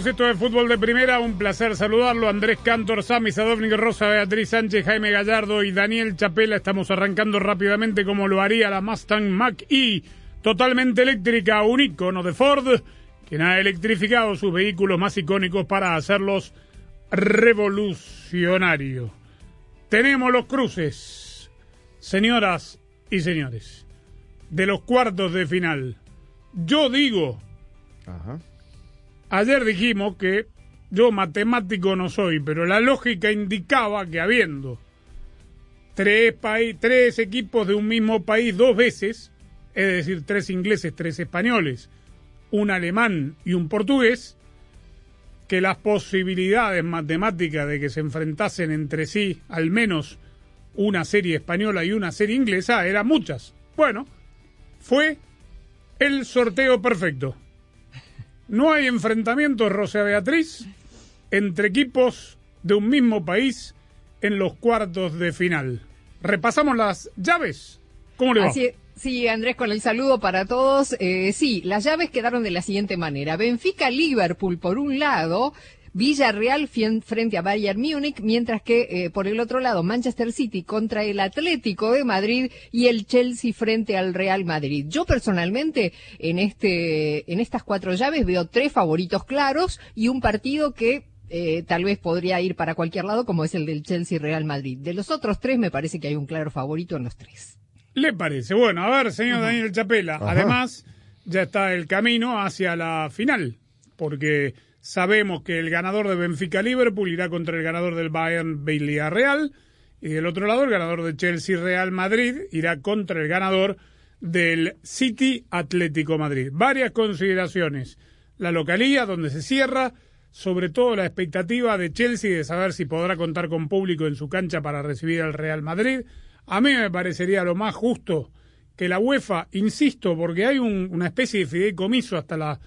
Va? Bienvenidos, esto es Fútbol de Primera, un placer saludarlo. Andrés Cantor, Sami Sadovnik, Rosa, Beatriz Sánchez, Jaime Gallardo y Daniel Chapela. Estamos arrancando rápidamente como lo haría la Mustang Mach-E, totalmente eléctrica, un icono de Ford, quien ha electrificado sus vehículos más icónicos para hacerlos revolucionarios. Tenemos los cruces, señoras y señores, de los cuartos de final. Yo digo... Ajá. Ayer dijimos que yo matemático no soy, pero la lógica indicaba que habiendo tres, tres equipos de un mismo país dos veces, es decir, tres ingleses, tres españoles, un alemán y un portugués, que las posibilidades matemáticas de que se enfrentasen entre sí al menos una serie española y una serie inglesa eran muchas. Bueno, fue el sorteo perfecto. No hay enfrentamientos, Rosa Beatriz, entre equipos de un mismo país en los cuartos de final. Repasamos las llaves. ¿Cómo le va? Así, sí, Andrés, con el saludo para todos. Eh, sí, las llaves quedaron de la siguiente manera. Benfica-Liverpool por un lado, Villarreal fien- frente a Bayern Múnich, mientras que eh, por el otro lado Manchester City contra el Atlético de Madrid y el Chelsea frente al Real Madrid. Yo personalmente en este en estas cuatro llaves veo tres favoritos claros y un partido que eh, tal vez podría ir para cualquier lado, como es el del Chelsea-Real Madrid. De los otros tres, me parece que hay un claro favorito en los tres. ¿Le parece? Bueno, a ver, señor Daniel Chapela. Ajá. Además, ya está el camino hacia la final, porque sabemos que el ganador de Benfica-Liverpool irá contra el ganador del Bayern Villarreal y del otro lado el ganador de Chelsea-Real Madrid irá contra el ganador del City Atlético Madrid. Varias consideraciones. La localía donde se cierra, sobre todo la expectativa de Chelsea de saber si podrá contar con público en su cancha para recibir al Real Madrid. A mí me parecería lo más justo que la UEFA, insisto, porque hay un- una especie de fideicomiso hasta la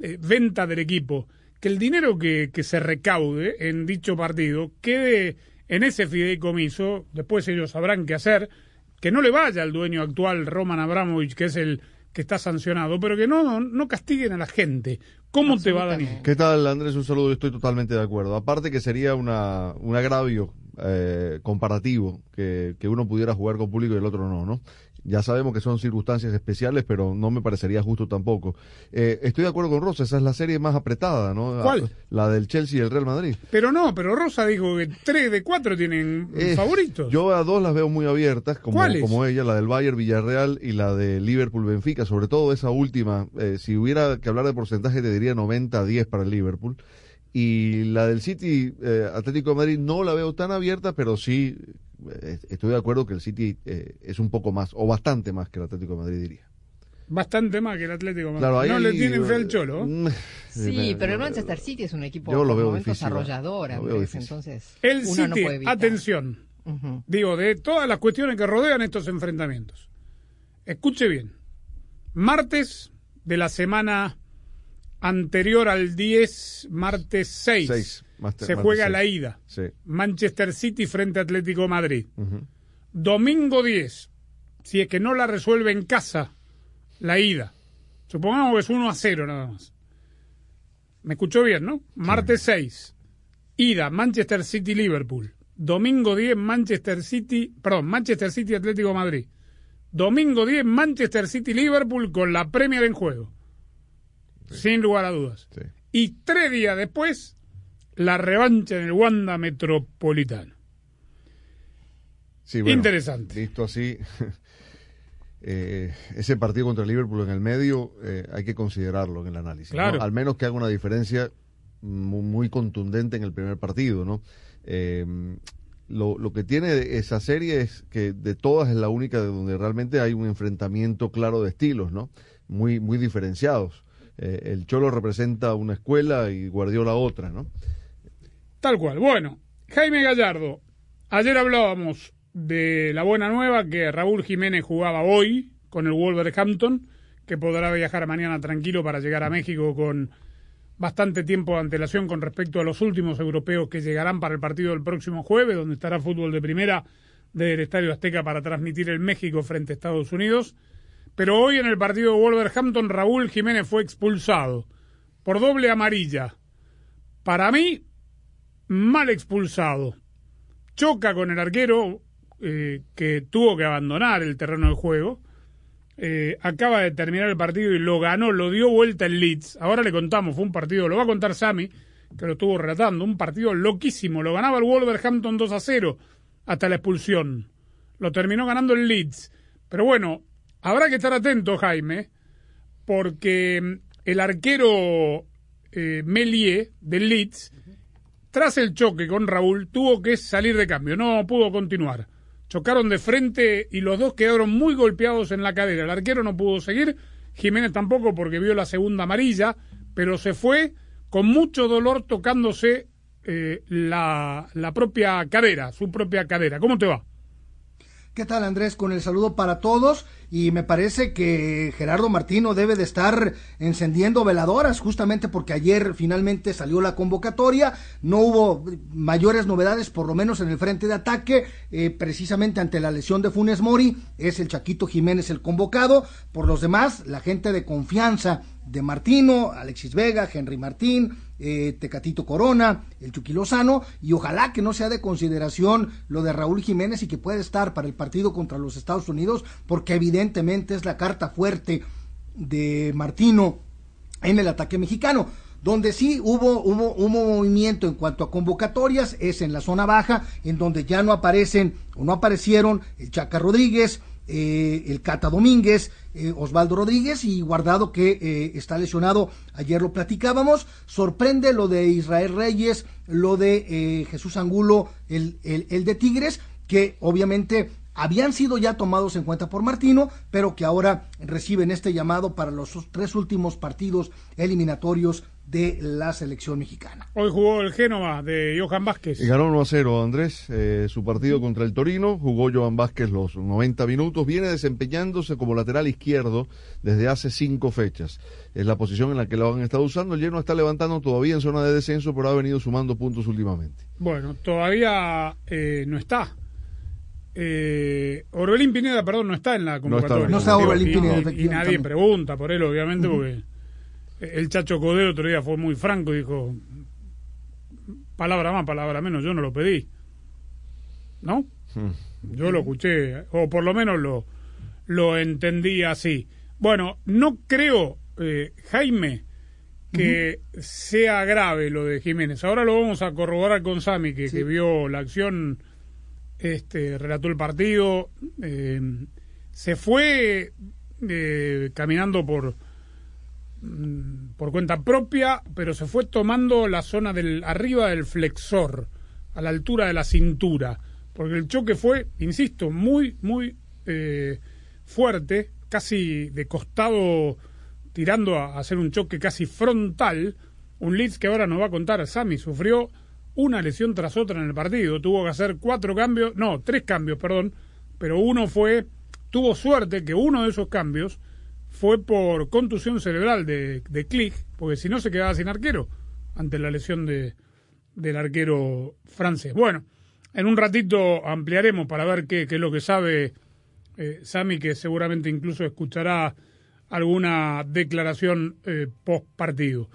eh, venta del equipo, que el dinero que, que se recaude en dicho partido quede en ese fideicomiso, después ellos sabrán qué hacer, que no le vaya al dueño actual, Roman Abramovich, que es el que está sancionado, pero que no, no castiguen a la gente. ¿Cómo te va, Daniel? ¿Qué tal, Andrés? Un saludo, estoy totalmente de acuerdo. Aparte que sería una, un agravio eh, comparativo que, que uno pudiera jugar con público y el otro no, ¿no? Ya sabemos que son circunstancias especiales, pero no me parecería justo tampoco. Eh, estoy de acuerdo con Rosa, esa es la serie más apretada, ¿no? ¿Cuál? La del Chelsea y el Real Madrid. Pero no, pero Rosa dijo que tres de cuatro tienen Eh, favoritos. Yo a dos las veo muy abiertas, como, como ella, la del Bayern Villarreal y la de Liverpool Benfica, sobre todo esa última. eh, si hubiera que hablar de porcentaje, te diría 90-10 para el Liverpool. Y la del City eh, Atlético de Madrid no la veo tan abierta, pero sí eh, estoy de acuerdo que el City eh, es un poco más, o bastante más que el Atlético de Madrid, diría. Bastante más que el Atlético. de Madrid. Claro, ahí- no le tienen fe al cholo. Sí, me- pero el Manchester City es un equipo Yo lo veo momentos difícil, arrollador, lo veo Andrés, difícil. entonces El uno no City, puede evitar. atención, digo, de todas las cuestiones que rodean estos enfrentamientos. Escuche bien. Martes de la semana anterior al 10, martes 6, Seis, más te- se martes juega la ida. Sí. Manchester City frente a Atlético de Madrid. ujú. Domingo 10, si es que no la resuelve en casa, la ida. Supongamos que es 1 a 0 nada más. Me escuchó bien, ¿no? Martes 6, ida, Manchester City Liverpool. Domingo 10, Manchester City, perdón, Manchester City Atlético de Madrid. Domingo 10, Manchester City Liverpool con la Premier en juego. Sin lugar a dudas. Sí. Y tres días después, la revancha en el Wanda Metropolitano. Sí, bueno, Interesante. Visto así, eh, ese partido contra Liverpool en el medio eh, hay que considerarlo en el análisis. Al menos que haga una diferencia muy, muy contundente en el primer partido, ¿no? Eh, lo, lo que tiene esa serie es que de todas es la única de donde realmente hay un enfrentamiento claro de estilos, ¿no? Muy, muy diferenciados. Eh, el Cholo representa una escuela y Guardiola otra, ¿no? Tal cual. Bueno, Jaime Gallardo, ayer hablábamos de la buena nueva que Raúl Jiménez jugaba hoy con el Wolverhampton, que podrá viajar mañana tranquilo para llegar a México con bastante tiempo de antelación con respecto a los últimos europeos que llegarán para el partido del próximo jueves, donde estará fútbol de primera del Estadio Azteca para transmitir el México frente a Estados Unidos. Pero hoy en el partido de Wolverhampton, Raúl Jiménez fue expulsado por doble amarilla. Para mí, mal expulsado. Choca con el arquero eh, que tuvo que abandonar el terreno de juego. Eh, acaba de terminar el partido y lo ganó, lo dio vuelta el Leeds. Ahora le contamos, fue un partido, lo va a contar Sammy, que lo estuvo relatando, un partido loquísimo. Lo ganaba el Wolverhampton 2 a 0 hasta la expulsión. Lo terminó ganando el Leeds. Pero bueno, habrá que estar atento, Jaime, porque mm, el arquero eh, Melie del Leeds, tras el choque con Raúl, tuvo que salir de cambio, no pudo continuar. Chocaron de frente y los dos quedaron muy golpeados en la cadera. El arquero no pudo seguir, Jiménez tampoco porque vio la segunda amarilla, pero se fue con mucho dolor tocándose eh, la, la propia cadera, su propia cadera. ¿Cómo te va? ¿Qué tal Andrés? Con el saludo para todos y me parece que Gerardo Martino debe de estar encendiendo veladoras justamente porque ayer finalmente salió la convocatoria, no hubo mayores novedades por lo menos en el frente de ataque, eh, precisamente ante la lesión de Funes Mori, es el Chaquito Jiménez el convocado, por los demás la gente de confianza de Martino, Alexis Vega, Henry Martín, eh, Tecatito Corona, el Chucky Lozano, y ojalá que no sea de consideración lo de Raúl Jiménez y que puede estar para el partido contra los Estados Unidos, porque evidentemente es la carta fuerte de Martino en el ataque mexicano. Donde sí hubo, hubo, movimiento en cuanto a convocatorias es en la zona baja, en donde ya no aparecen o no aparecieron el Chaca Rodríguez, eh, el Cata Domínguez, eh, Osvaldo Rodríguez y Guardado que eh, está lesionado. Ayer lo platicábamos. Sorprende lo de Israel Reyes, lo de Jesús Angulo, el, el, el de Tigres, que obviamente habían sido ya tomados en cuenta por Martino, pero que ahora reciben este llamado para los tres últimos partidos eliminatorios de la selección mexicana. Hoy jugó el Génova de Johan Vázquez. Y ganó 1 a 0, Andrés. Eh, su partido contra el Torino. Jugó Joan Vázquez los 90 minutos. Viene desempeñándose como lateral izquierdo desde hace cinco fechas. Es la posición en la que lo han estado usando. El Lleno está levantando todavía en zona de descenso, pero ha venido sumando puntos últimamente. Bueno, todavía eh, no está. Eh, Orbelín Pineda, perdón, no está en la convocatoria. No está Orbelín Y- Pineda, y- nadie pregunta por él, obviamente, porque el Chacho Codero otro día fue muy franco y dijo: palabra más, palabra menos, yo no lo pedí. ¿No? Yo lo escuché, o por lo menos lo, lo entendí así. Bueno, no creo, eh, Jaime, que sea grave lo de Jiménez. Ahora lo vamos a corroborar con Sami, que, que vio la acción, este, relató el partido, eh, se fue eh, caminando por mm, por cuenta propia, pero se fue tomando la zona del arriba del flexor, a la altura de la cintura, porque el choque fue, insisto, muy, muy eh, fuerte, casi de costado, tirando a hacer un choque casi frontal. Un Leeds que ahora nos va a contar, Sami sufrió una lesión tras otra en el partido, tuvo que hacer cuatro cambios, no, tres cambios, perdón, pero uno fue, tuvo suerte que uno de esos cambios fue por contusión cerebral de, de Click, porque si no se quedaba sin arquero ante la lesión de, del arquero francés. Bueno, en un ratito ampliaremos para ver qué, qué es lo que sabe eh, Sami, que seguramente incluso escuchará alguna declaración eh, post partido.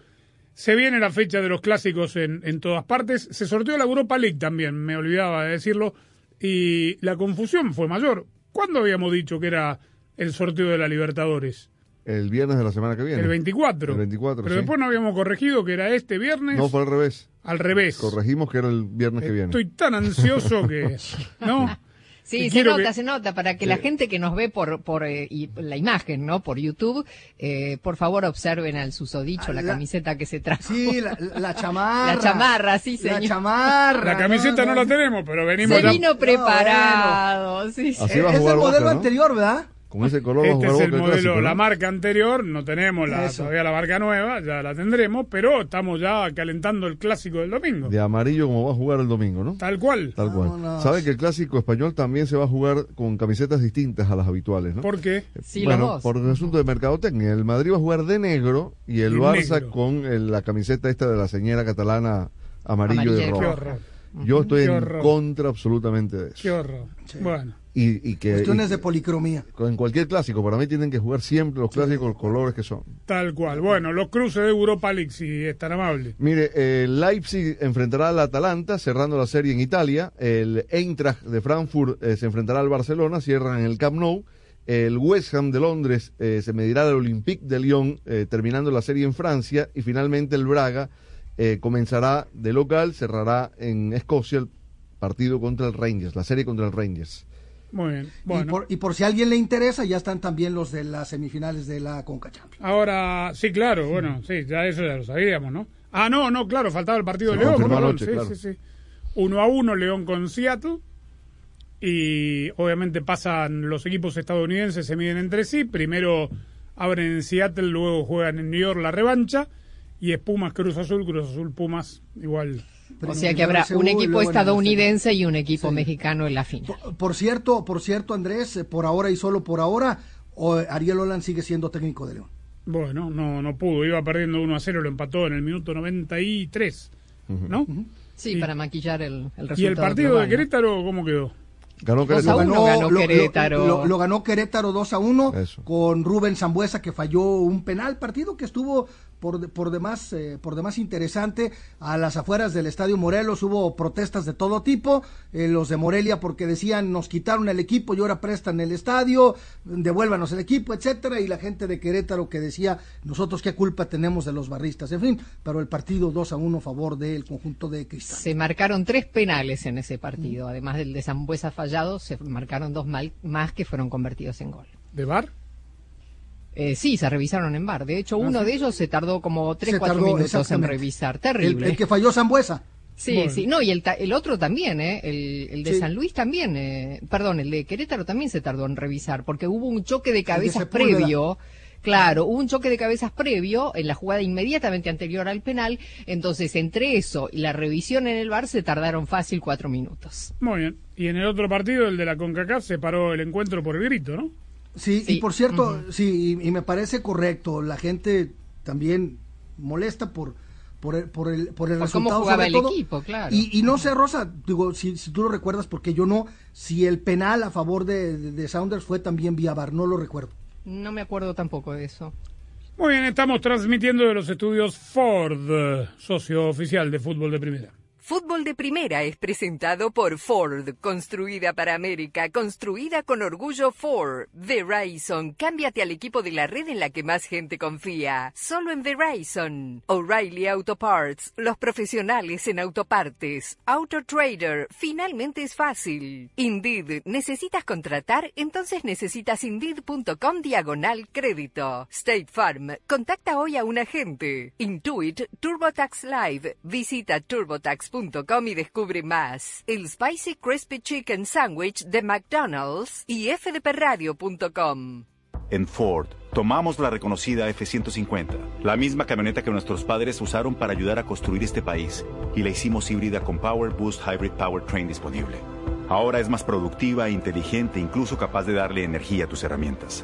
Se viene la fecha de los clásicos en, en todas partes. Se sorteó la Europa League también, me olvidaba de decirlo, y la confusión fue mayor. ¿Cuándo habíamos dicho que era el sorteo de la Libertadores? El viernes de la semana que viene. El 24. El 24, Pero sí. después no habíamos corregido que era este viernes. No, fue al revés. al revés. Corregimos que era el viernes que viene. Estoy tan ansioso que. ¿No? Sí, se nota, que- se nota, para que la gente que nos ve por, por eh, y la imagen, ¿no? Por YouTube, eh, por favor observen al susodicho la, Ah, la- camiseta que se trajo. Sí, la, la chamarra. La chamarra, sí, La señor. chamarra. La camiseta no, la tenemos, pero venimos Se ya. vino preparado, sí, sí. Así va a es el modelo Boca, ¿no? anterior, ¿verdad? Con ese color va a Este es el modelo, clásico, ¿no? la marca anterior, no tenemos la, Eso. todavía la marca nueva, ya la tendremos, pero estamos ya calentando el clásico del domingo. De amarillo como va a jugar el domingo, ¿no? Tal cual. Tal cual. Vámonos. Sabe que el clásico español también se va a jugar con camisetas distintas a las habituales, ¿no? ¿Por qué? Sí, bueno, por el asunto de mercadotecnia. El Madrid va a jugar de negro y el De Barça negro. con el- la camiseta esta de la señora catalana amarillo y Amarilla y rojo. Qué horror. Yo estoy Qué en contra absolutamente de Qué eso. horror. Bueno, Y, y que Cuestiones y- de policromía. en cualquier clásico, para mí tienen que jugar siempre los clásicos los colores que son. tal cual. Bueno, los cruces de Europa League, si es tan amable. Mire, el Leipzig enfrentará al Atalanta, cerrando la serie en Italia. El Eintracht de Frankfurt eh, se enfrentará al Barcelona, cierran en el Camp Nou. El West Ham de Londres eh, se medirá al Olympique de Lyon, eh, terminando la serie en Francia. Y finalmente el Braga eh, comenzará de local, cerrará en Escocia el partido contra el Rangers, la serie contra el Rangers. Muy bien. Y, Bueno, por, y por si a alguien le interesa, ya están también los de las semifinales de la Conca Champions. ahora, sí, claro, bueno, sí, ya eso ya lo sabíamos, ¿no? Ah, no, no, claro, faltaba el partido Se de León. anoche, sí, claro. sí, sí. Uno a uno, León con Seattle. Y obviamente pasan los equipos estadounidenses, se miden entre sí. Primero abren en Seattle, luego juegan en New York la revancha. Y es Pumas Cruz Azul, Cruz Azul Pumas, igual. O sea que habrá un equipo estadounidense y un equipo mexicano en la final. Por, por cierto, por cierto, Andrés, eh, por ahora y solo por ahora, o- Ariel Olan sigue siendo técnico de León. Bueno, no, no pudo, iba perdiendo 1 a 0, lo empató en el minuto 93, ¿no? Sí, Y- para maquillar el, el resultado. ¿Y el partido global, de ¿no? Querétaro cómo quedó? Ganó Querétaro. uno. ganó Querétaro. Lo, lo ganó Querétaro 2 a 1 Eso. con Rubén Zambuesa que falló un penal, partido que estuvo por, de- por demás eh, por demás interesante a las afueras del Estadio Morelos hubo protestas de todo tipo, eh, los de Morelia porque decían nos quitaron el equipo y ahora prestan el estadio, devuélvanos el equipo, etcétera, y la gente de Querétaro que decía nosotros qué culpa tenemos de los barristas, en fin, pero el partido 2 a 1 a favor del conjunto de Cristal. Se marcaron tres penales en ese partido. Además del de Zambuesa fallado, se marcaron dos mal- más que fueron convertidos en gol. ¿De bar? Eh, sí, se revisaron en bar. De hecho, uno de ellos se tardó como tres, Se cuatro tardó, minutos en revisar. Terrible. el que falló Zambuesa. Sí, Bueno. sí. No, y el, ta- el otro también, ¿eh? El, el de Sí. San Luis también. eh, perdón, el de Querétaro también se tardó en revisar porque hubo un choque de cabezas previo. Claro, hubo un choque de cabezas previo en la jugada inmediatamente anterior al penal. Entonces, entre eso y la revisión en el bar se tardaron fácil cuatro minutos. Muy bien. Y en el otro partido, el de la CONCACAF, se paró el encuentro por el grito, ¿no? Sí, Sí. y por cierto, sí, y, y me parece correcto. La gente también molesta por por el, por el, por el Por resultado. sobre el todo. equipo, claro. Y, y no sé, Rosa, digo, si, si tú lo recuerdas, porque yo no, si el penal a favor de, de, de Saunders fue también vía VAR, no lo recuerdo. No me acuerdo tampoco de eso. Muy bien, estamos transmitiendo de los estudios Ford, socio oficial de fútbol de primera. Fútbol de Primera es presentado por Ford, construida para América, construida con orgullo Ford. Verizon, cámbiate al equipo de la red en la que más gente confía. Solo en Verizon. O'Reilly Auto Parts, los profesionales en autopartes. Auto Trader, finalmente es fácil. Indeed, ¿necesitas contratar? Entonces necesitas indeed.com diagonal crédito. State Farm, contacta hoy a un agente. Intuit TurboTax Live, visita y descubre más. El Spicy Crispy Chicken Sandwich de McDonald's y fdpradio.com. En Ford, tomamos la reconocida F-150, la misma camioneta que nuestros padres usaron para ayudar a construir este país, y la hicimos híbrida con Power Boost Hybrid Powertrain disponible. Ahora es más productiva, inteligente, incluso capaz de darle energía a tus herramientas.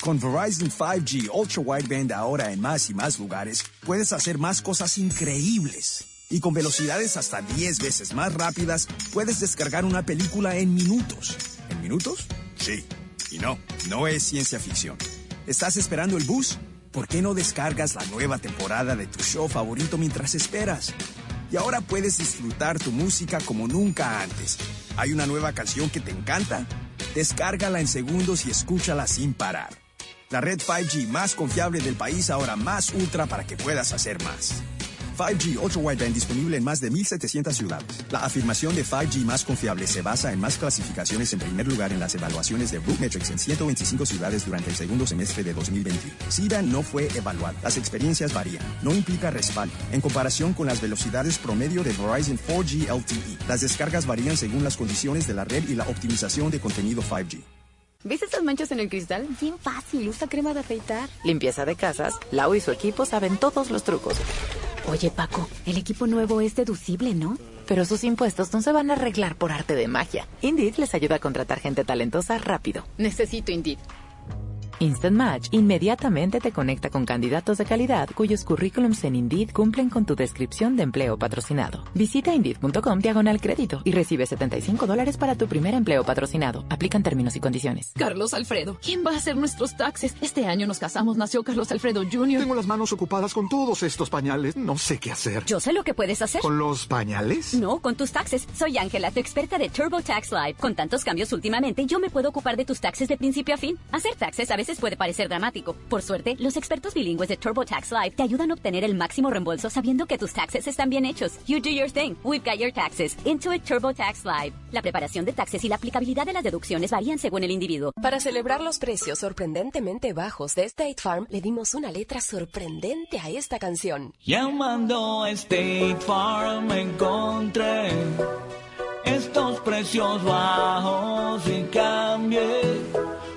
Con Verizon 5G Ultra Wideband ahora en más y más lugares, puedes hacer más cosas increíbles. Y con velocidades hasta 10 veces más rápidas, puedes descargar una película en minutos. ¿En minutos? Sí. Y no, no es ciencia ficción. ¿Estás esperando el bus? ¿Por qué no descargas la nueva temporada de tu show favorito mientras esperas? Y ahora puedes disfrutar tu música como nunca antes. ¿Hay una nueva canción que te encanta? Descárgala en segundos y escúchala sin parar. La red 5G más confiable del país ahora más ultra para que puedas hacer más. 5G Ultra Wideband disponible en más de 1.700 ciudades. La afirmación de 5G más confiable se basa en más clasificaciones en primer lugar en las evaluaciones de Metrics en 125 ciudades durante el segundo semestre de 2021. SIDA no fue evaluado. Las experiencias varían. No implica respaldo. En comparación con las velocidades promedio de Verizon 4G LTE, las descargas varían según las condiciones de la red y la optimización de contenido 5G. ¿Ves esas manchas en el cristal? Bien fácil, usa crema de afeitar. Limpieza de casas, Lau y su equipo saben todos los trucos. Oye, Paco, el equipo nuevo es deducible, ¿no? Pero sus impuestos no se van a arreglar por arte de magia. Indeed les ayuda a contratar gente talentosa rápido. Necesito Indeed. Instant Match inmediatamente te conecta con candidatos de calidad cuyos currículums en Indeed cumplen con tu descripción de empleo patrocinado. Visita Indeed.com diagonal crédito y recibe 75 dólares para tu primer empleo patrocinado. Aplican términos y condiciones. Carlos Alfredo, ¿quién va a hacer nuestros taxes? Este año nos casamos, nació Carlos Alfredo Jr. Tengo las manos ocupadas con todos estos pañales. No sé qué hacer. Yo sé lo que puedes hacer. ¿Con los pañales? No, con tus taxes. Soy Ángela, tu experta de TurboTax Live. Con tantos cambios últimamente, yo me puedo ocupar de tus taxes de principio a fin. Hacer taxes a veces puede parecer dramático. Por suerte, los expertos bilingües de TurboTax Live te ayudan a obtener el máximo reembolso sabiendo que tus taxes están bien hechos. You do your thing. We've got your taxes. Intuit TurboTax Live. La preparación de taxes y la aplicabilidad de las deducciones varían según el individuo. Para celebrar los precios sorprendentemente bajos de State Farm, le dimos una letra sorprendente a esta canción. Llamando a State Farm encontré estos precios bajos y cambié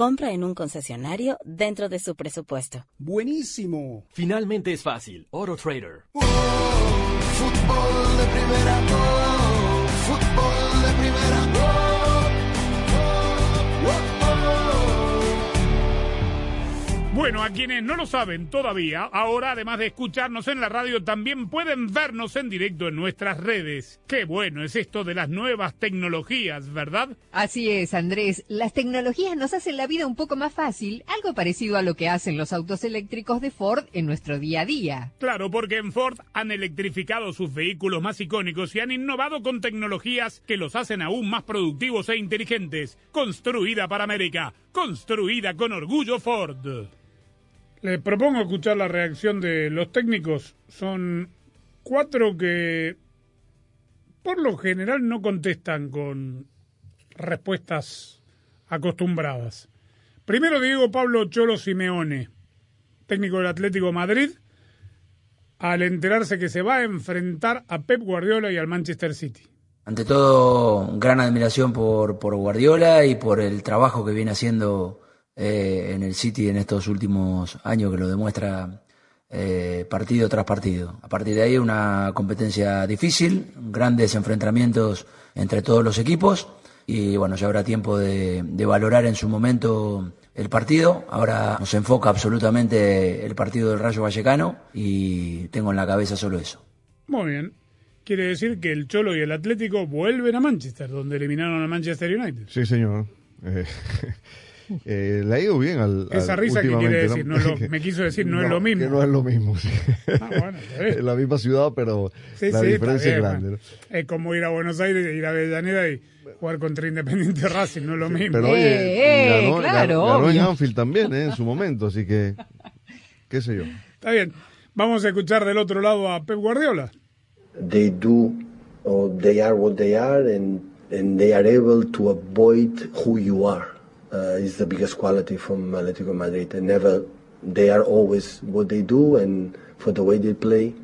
compra en un concesionario dentro de su presupuesto. Buenísimo. Finalmente es fácil. AutoTrader. fútbol de primera, oh, fútbol Bueno, a quienes no lo saben todavía, ahora además de escucharnos en la radio, también pueden vernos en directo en nuestras redes. Qué bueno es esto de las nuevas tecnologías, ¿verdad? Así es, Andrés. Las tecnologías nos hacen la vida un poco más fácil, algo parecido a lo que hacen los autos eléctricos de Ford en nuestro día a día. Claro, porque en Ford han electrificado sus vehículos más icónicos y han innovado con tecnologías que los hacen aún más productivos e inteligentes. Construida para América, construida con orgullo Ford. Les propongo escuchar la reacción de los técnicos. Son cuatro que por lo general no contestan con respuestas acostumbradas. Primero Diego Pablo Cholo Simeone, técnico del Atlético Madrid, al enterarse que se va a enfrentar a Pep Guardiola y al Manchester City. Ante todo, gran admiración por, por Guardiola y por el trabajo que viene haciendo eh, en el City en estos últimos años que lo demuestra eh, partido tras partido. A partir de ahí una competencia difícil, grandes enfrentamientos entre todos los equipos y bueno, ya habrá tiempo de, de valorar en su momento el partido. Ahora nos enfoca absolutamente el partido del Rayo Vallecano y tengo en la cabeza solo eso. Muy bien. Quiere decir que el Cholo y el Atlético vuelven a Manchester, donde eliminaron a Manchester United. Sí, señor. Eh, eh, le ha ido bien al. Esa al- risa que quiere decir, no es lo- me quiso decir, no es lo mismo. Que no es lo mismo, sí. Ah, bueno, está bien. en la misma ciudad, pero Sí, la sí, diferencia bien, es grande. ¿no? Es como ir a Buenos Aires, ir a Avellaneda y jugar contra Independiente Racing, no es lo mismo. Pero oye, Eh, ganó, claro, ganó- ganó en. Anfield también, ¿eh? en su momento, así que. qué sé yo. Está bien. Vamos a escuchar del otro lado a Pep Guardiola. they do or they are what they are and and they are able to avoid who you are is the biggest quality from Atletico Madrid and never they are always what they do and for the way they play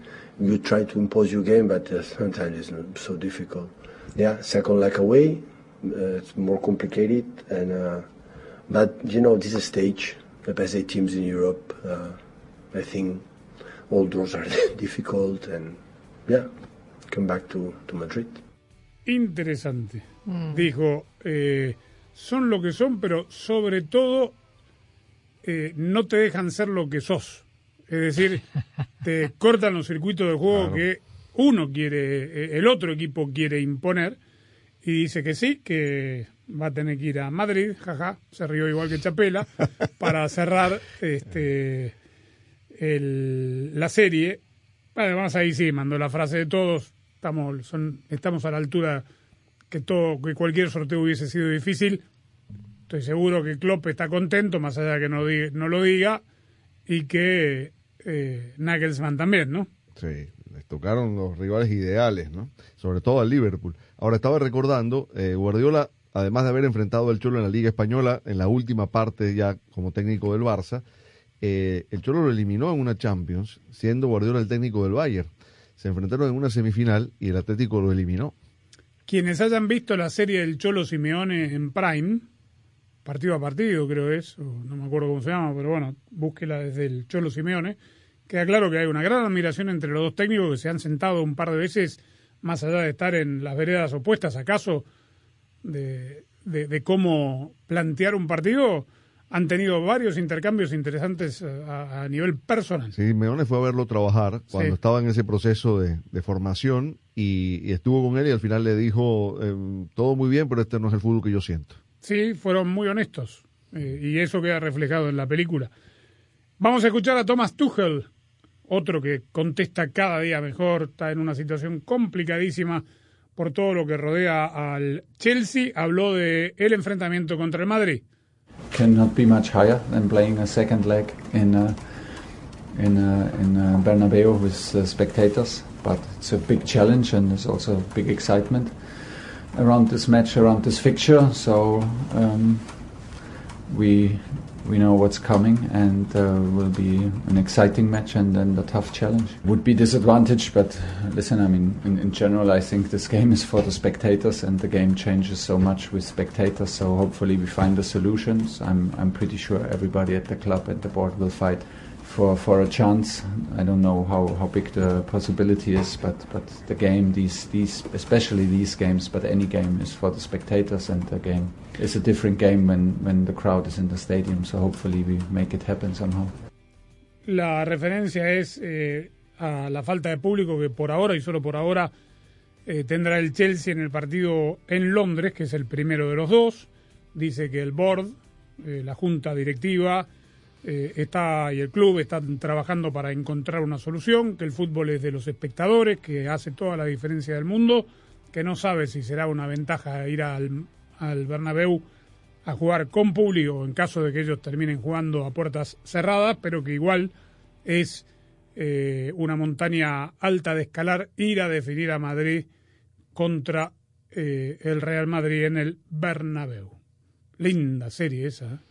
you try to impose your game but uh, sometimes it's not so difficult yeah second leg away uh, it's more complicated and uh, but you know this stage the best eight teams in Europe uh, I think all draws are difficult and yeah, come back to, to Madrid. Interesante. Mm. Dijo, eh, son lo que son, pero sobre todo eh, no te dejan ser lo que sos. Es decir, te cortan los circuitos de juego Claro. que uno quiere, eh, el otro equipo quiere imponer. Y dice que sí, que va a tener que ir a Madrid, jaja, se rió igual que Chapela, para cerrar este el- la serie. Además ahí sí, mandó la frase de todos, estamos, son, estamos a la altura que que cualquier sorteo hubiese sido difícil. Estoy seguro que Klopp está contento, más allá de que no, diga- no lo diga, y que eh, Nagelsmann también, ¿no? Sí, les tocaron los rivales ideales, ¿no? Sobre todo al Liverpool. Ahora estaba recordando, eh, Guardiola, además de haber enfrentado al Cholo en la Liga Española, en la última parte ya como técnico del Barça, eh, el Cholo lo eliminó en una Champions, siendo Guardiola el técnico del Bayern. Se enfrentaron en una semifinal y el Atlético lo eliminó. Quienes hayan visto la serie del Cholo Simeone en Prime, partido a partido creo es, o no me acuerdo cómo se llama, pero bueno, búsquela desde el Cholo Simeone, queda claro que hay una gran admiración entre los dos técnicos que se han sentado un par de veces, más allá de estar en las veredas opuestas, acaso de, de- de cómo plantear un partido, han tenido varios intercambios interesantes a, a nivel personal. Sí, Meone fue a verlo trabajar cuando Sí. estaba en ese proceso de, de formación y, y estuvo con él y al final le dijo, em, todo muy bien, pero este no es el fútbol que yo siento. Sí, fueron muy honestos. eh, y eso queda reflejado en la película. Vamos a escuchar a Thomas Tuchel, otro que contesta cada día mejor, está en una situación complicadísima por todo lo que rodea al Chelsea. Habló de el enfrentamiento contra el Madrid. cannot be much higher than playing a second leg in uh, in uh, in uh, Bernabeu with spectators. But it's a big challenge and there's also big excitement around this match, around this fixture. So um, we we know what's coming and uh, will be an exciting match and then a tough challenge. Would be disadvantaged, but listen, I mean, in, in general, I think this game is for the spectators and the game changes so much with spectators. So hopefully we find the solutions. I'm I'm pretty sure everybody at the club and the board will fight for a chance. I don't know how, big the possibility is, but the game, these these especially these games, but any game is for the spectators, and the game is a different game when when the crowd is in the stadium. So hopefully we make it happen somehow. La referencia es eh, a la falta de público que por ahora y solo por ahora eh, tendrá el Chelsea en el partido en Londres, que es el primero de los dos. Dice que el board, eh, la junta directiva eh, está y el club están trabajando para encontrar una solución, que el fútbol es de los espectadores, que hace toda la diferencia del mundo, que no sabe si será una ventaja ir al, al Bernabéu a jugar con público en caso de que ellos terminen jugando a puertas cerradas, pero que igual es eh, una montaña alta de escalar ir a definir a Madrid contra eh, el Real Madrid en el Bernabéu. Linda serie esa.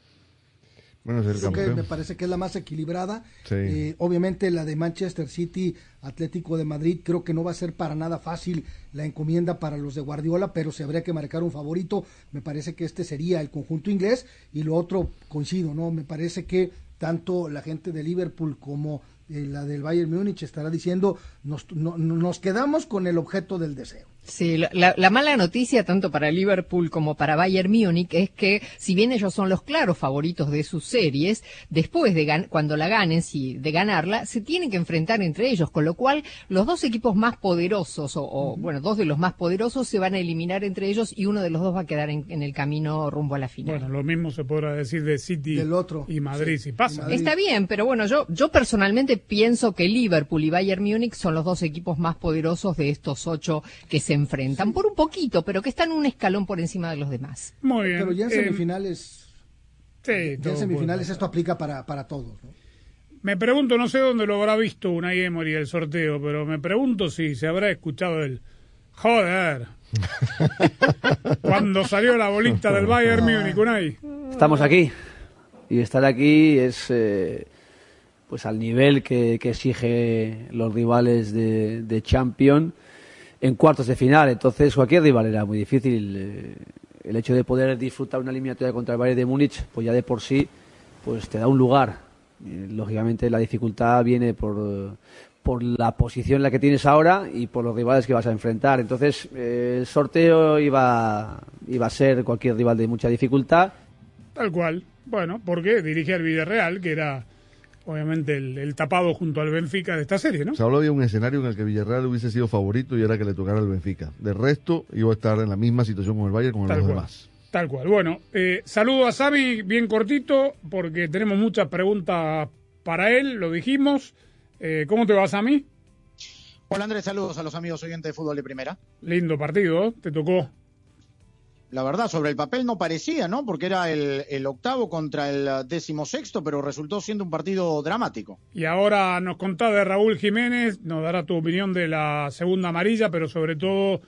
Bueno, es el Creo que me parece que es la más equilibrada. Sí. Eh, obviamente la de Manchester City, Atlético de Madrid, creo que no va a ser para nada fácil la encomienda para los de Guardiola, pero si habría que marcar un favorito, me parece que este sería el conjunto inglés y lo otro coincido, ¿no? Me parece que tanto la gente de Liverpool como eh, la del Bayern Múnich estará diciendo nos, no- no- nos quedamos con el objeto del deseo. Sí, la, la- la mala noticia tanto para Liverpool como para Bayern Múnich es que si bien ellos son los claros favoritos de sus series, después de gan- cuando la ganen, si de ganarla, se tienen que enfrentar entre ellos, con lo cual los dos equipos más poderosos o, o, bueno, dos de los más poderosos se van a eliminar entre ellos y uno de los dos va a quedar en, en el camino rumbo a la final. Bueno, lo mismo se podrá decir de City y Madrid si pasa. Está bien, pero bueno, yo, yo personalmente pienso que Liverpool y Bayern Múnich son los dos equipos más poderosos de estos ocho que se enfrentan, por un poquito, pero que están un escalón por encima de los demás. Muy bien. Pero ya en Eh, semifinales, sí, ya en semifinales esto aplica para, para todos. ¿no? Me pregunto, no sé dónde lo habrá visto Unai Emery el sorteo, pero me pregunto si se habrá escuchado el joder. Cuando salió la bolita del Bayern Múnich, Unai. Estamos aquí. Y estar aquí es eh, pues al nivel que, que exige los rivales de, de Champions en cuartos de final. Entonces cualquier rival era muy difícil. Eh, el hecho de poder disfrutar una eliminatoria contra el Bayern de Múnich, pues ya de por sí, pues te da un lugar. Eh, lógicamente la dificultad viene por, por la posición en la que tienes ahora y por los rivales que vas a enfrentar. Entonces eh, el sorteo iba, iba a ser cualquier rival de mucha dificultad. Tal cual. Bueno, porque dirige al Villarreal, que era obviamente el, el, tapado junto al Benfica de esta serie, ¿no? Se habló de un escenario en el que Villarreal hubiese sido favorito y era que le tocara al Benfica. De resto, iba a estar en la misma situación con el Bayern como Tal los cual. demás. Tal cual. Bueno, eh, saludo a Sami, bien cortito, porque tenemos muchas preguntas para él, lo dijimos. Eh, ¿Cómo te va, Sami? Hola Andrés, saludos a los amigos oyentes de fútbol de primera. Lindo partido, te tocó. La verdad, sobre el papel no parecía, ¿no? Porque era el, octavo contra el décimo sexto, pero resultó siendo un partido dramático. Y ahora nos contás de Raúl Jiménez, nos dará tu opinión de la segunda amarilla, pero sobre todo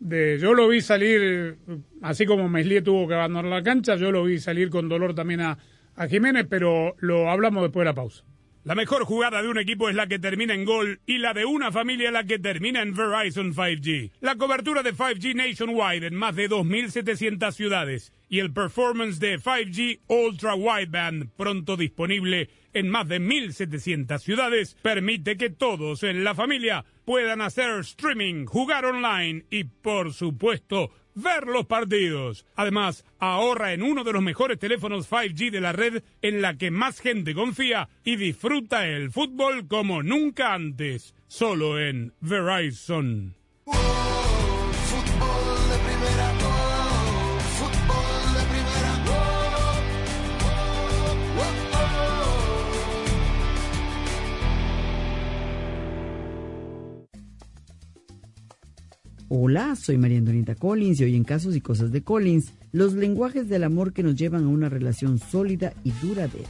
de yo lo vi salir, así como Meslier tuvo que abandonar la cancha, yo lo vi salir con dolor también a Jiménez, pero lo hablamos después de la pausa. La mejor jugada de un equipo es la que termina en gol y la de una familia la que termina en Verizon 5G. La cobertura de 5G nationwide en más de 2.700 ciudades y el performance de 5G Ultra Wideband pronto disponible en más de 1.700 ciudades permite que todos en la familia puedan hacer streaming, jugar online y por supuesto ver los partidos. Además, ahorra en uno de los mejores teléfonos 5G de la red en la que más gente confía y disfruta el fútbol como nunca antes. Solo en Verizon. Hola, soy María Antonieta Collins y hoy en Casos y Cosas de Collins, los lenguajes del amor que nos llevan a una relación sólida y duradera.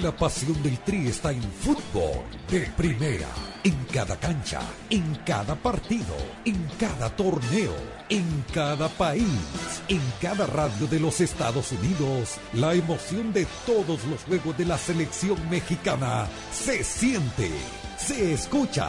La pasión del Tri está en fútbol de primera, en cada cancha, en cada partido, en cada torneo, en cada país, en cada radio de los Estados Unidos. La emoción de todos los juegos de la selección mexicana se siente, se escucha,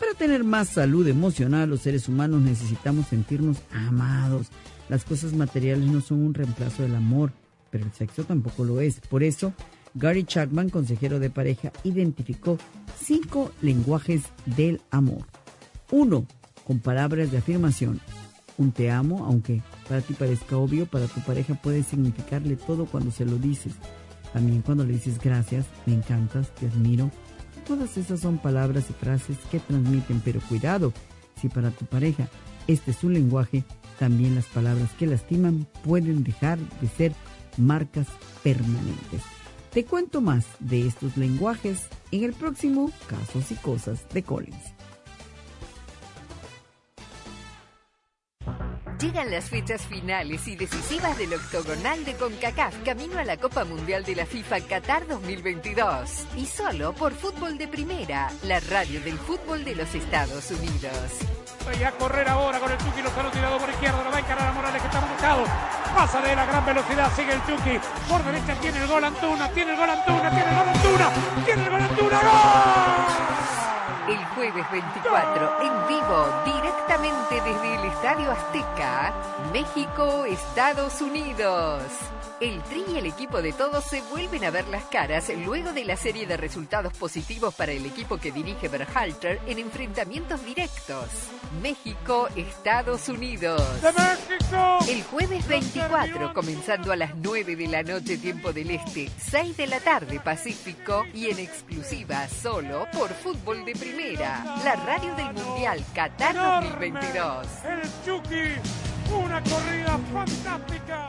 Para tener más salud emocional, los seres humanos necesitamos sentirnos amados. Las cosas materiales no son un reemplazo del amor, pero el sexo tampoco lo es. Por eso, Gary Chapman, consejero de pareja, identificó cinco lenguajes del amor. Uno, con palabras de afirmación. Un te amo, aunque para ti parezca obvio, para tu pareja puede significarle todo cuando se lo dices. También cuando le dices gracias, me encantas, te admiro, Todas esas son palabras y frases que transmiten, pero cuidado, si para tu pareja este es un lenguaje, también las palabras que lastiman pueden dejar de ser marcas permanentes. Te cuento más de estos lenguajes en el próximo Casos y Cosas de Collins. Llegan las fechas finales y decisivas del octogonal de CONCACAF camino a la Copa Mundial de la FIFA Qatar 2022. Y solo por Fútbol de Primera, la radio del fútbol de los Estados Unidos. Y a correr ahora con el Chucky Lozano tirado por izquierda, lo va a encarar a Morales que está buscado. Pasa de la gran velocidad, sigue el Chucky. Por derecha tiene el gol Antuna, tiene el gol Antuna, tiene el gol Antuna, tiene el gol Antuna, ¡gol! El jueves jueves 24, en vivo, directamente desde el Estadio Azteca, México, Estados Unidos. El Tri y el equipo de todos se vuelven a ver las caras luego de la serie de resultados positivos para el equipo que dirige Berhalter en enfrentamientos directos. México, Estados Unidos. El jueves 24, comenzando a las 9 de la noche tiempo del Este, 6 de la tarde Pacífico y en exclusiva solo por Fútbol de Primera, la radio del Mundial Qatar 2022. El Chucky, una corrida fantástica.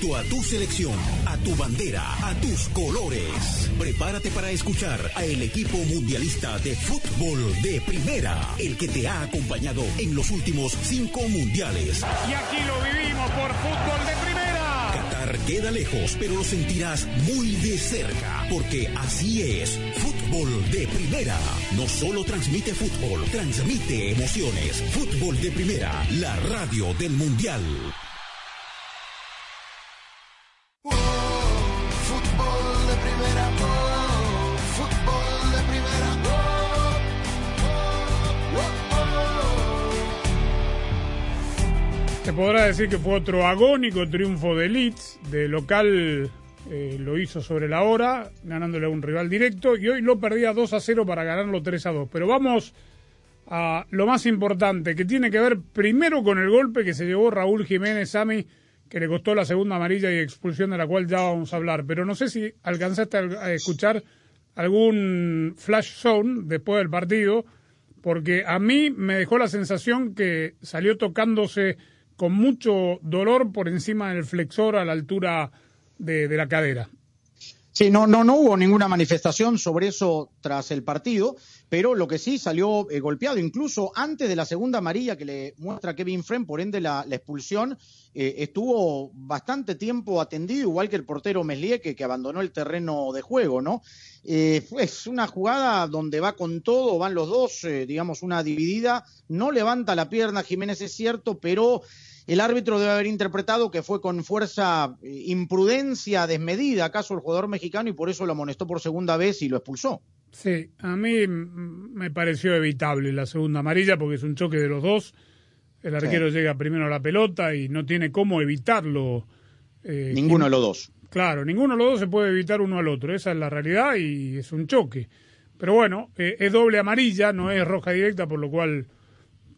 Junto a tu selección, a tu bandera, a tus colores. Prepárate para escuchar a el equipo mundialista de fútbol de primera, el que te ha acompañado en los últimos cinco mundiales. Y aquí lo vivimos por fútbol de primera. Qatar queda lejos, pero lo sentirás muy de cerca, porque así es. Fútbol de primera. No solo transmite fútbol, transmite emociones. Fútbol de primera, la radio del mundial. Podrá decir que fue otro agónico triunfo de Leeds, de local eh, lo hizo sobre la hora, ganándole a un rival directo, y hoy lo perdía 2 a 0 para ganarlo 3 a 2. Pero vamos a lo más importante, que tiene que ver primero con el golpe que se llevó Raúl Jiménez Sami, que le costó la segunda amarilla y expulsión de la cual ya vamos a hablar. Pero no sé si alcanzaste a a escuchar algún flash zone después del partido, porque a mí me dejó la sensación que salió tocándose con mucho dolor por encima del flexor a la altura de, de la cadera. Sí, no, no, no hubo ninguna manifestación sobre eso tras el partido, pero lo que sí salió eh, golpeado, incluso antes de la segunda amarilla que le muestra Kevin Friend, por ende la, expulsión, eh, estuvo bastante tiempo atendido, igual que el portero Meslier, que, abandonó el terreno de juego, ¿no? Eh, es una jugada donde va con todo, van los dos, digamos, una dividida, no levanta la pierna Jiménez, es cierto, pero el árbitro debe haber interpretado que fue con fuerza, eh, imprudencia desmedida, acaso el jugador mexicano, y por eso lo amonestó por segunda vez y lo expulsó. Sí, a mí me pareció evitable la segunda amarilla porque es un choque de los dos. El arquero llega primero a la pelota y no tiene cómo evitarlo. eh, Ninguno de los dos. Claro, ninguno de los dos se puede evitar uno al otro. Esa es la realidad y es un choque. Pero bueno, eh, es doble amarilla, no es roja directa, por lo cual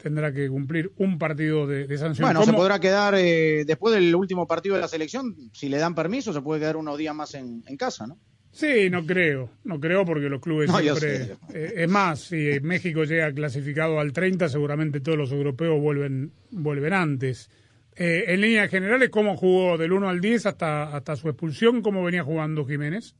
tendrá que cumplir un partido de, de sanción. Bueno, se ¿Cómo- podrá quedar eh, después del último partido de la selección, si le dan permiso, se puede quedar unos días más en, en casa, ¿no? Sí, no creo, no creo porque los clubes No, yo siempre... eh, es más, si México llega clasificado al 30, seguramente todos los europeos vuelven, vuelven antes. Eh, en líneas generales, ¿cómo jugó del 1 al 10 hasta, hasta su expulsión? ¿Cómo venía jugando Jiménez?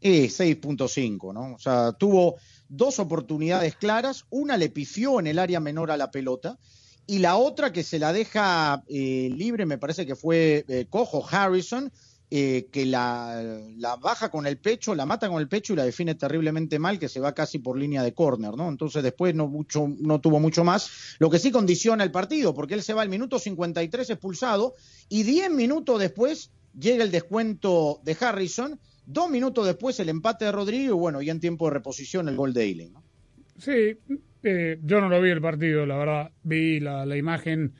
Eh, 6.5, ¿no? O sea, tuvo dos oportunidades claras, una le pifió en el área menor a la pelota y la otra que se la deja eh, libre, me parece que fue eh, Cojo Harrison, eh, que la, la baja con el pecho, la mata con el pecho y la define terriblemente mal, que se va casi por línea de córner, ¿no? Entonces después no, mucho, no tuvo mucho más, lo que sí condiciona el partido, porque él se va al minuto 53 expulsado y 10 minutos después llega el descuento de Harrison, dos minutos después el empate de Rodrigo y bueno, ya en tiempo de reposición el gol de Eiling, ¿no? Sí, eh, yo no lo vi el partido, la verdad. Vi la, la imagen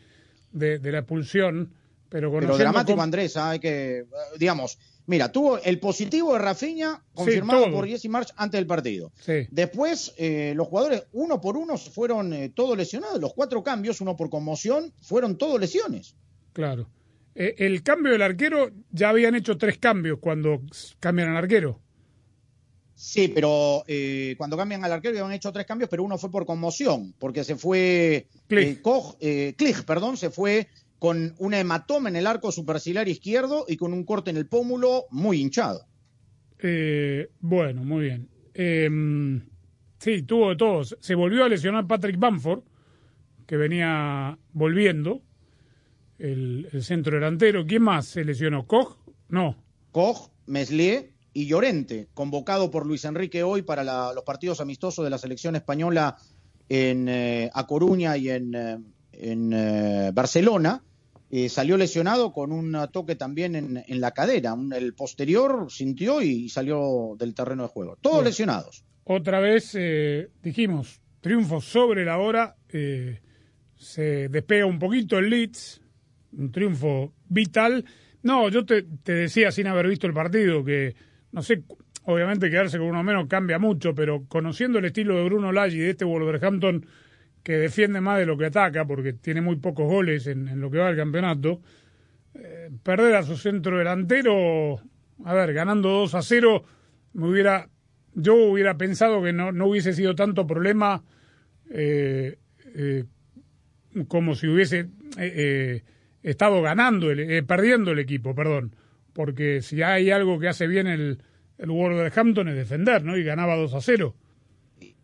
de, de la expulsión, pero Pero conociendo dramático, cómo- Andrés, ¿ah? hay que, eh, digamos, mira, tuvo el positivo de Rafinha confirmado por Jesse March antes del partido. Sí. Después, eh, los jugadores, uno por uno, fueron eh, todos lesionados. Los cuatro cambios, uno por conmoción, fueron todos lesiones. Claro. Eh, el cambio del arquero, ya habían hecho tres cambios cuando cambian al arquero. Sí, pero eh, cuando cambian al arquero habían hecho tres cambios, pero uno fue por conmoción, porque se fue eh, Koch, eh, Klich, perdón, se fue con un hematoma en el arco superciliar izquierdo y con un corte en el pómulo muy hinchado. Eh, bueno, muy bien. Eh, Sí, tuvo de todos. Se volvió a lesionar Patrick Bamford, que venía volviendo, el, el centro delantero. ¿Quién más se lesionó? ¿Koch? No. Koch, Meslier y Llorente, convocado por Luis Enrique hoy para la- los partidos amistosos de la selección española en eh, A Coruña y en, eh, en, eh, Barcelona. Eh, salió lesionado con un toque también en, en la cadera. Un- el posterior sintió y salió del terreno de juego. Todos Bueno. lesionados. Otra vez eh, dijimos, triunfo sobre la hora. eh, se despega un poquito el Leeds, un triunfo vital. No, yo te, decía sin haber visto el partido que, no sé, obviamente quedarse con uno menos cambia mucho, pero conociendo el estilo de Bruno Lage y de este Wolverhampton que defiende más de lo que ataca, porque tiene muy pocos goles en, lo que va del campeonato, eh, perder a su centro delantero, a ver, ganando 2 a 0, me hubiera, yo hubiera pensado que no, no hubiese sido tanto problema eh, eh, como si hubiese estado ganando, el, eh, perdiendo el equipo, perdón, porque si hay algo que hace bien el, el Wolverhampton es defender, ¿no? Y ganaba 2 a 0.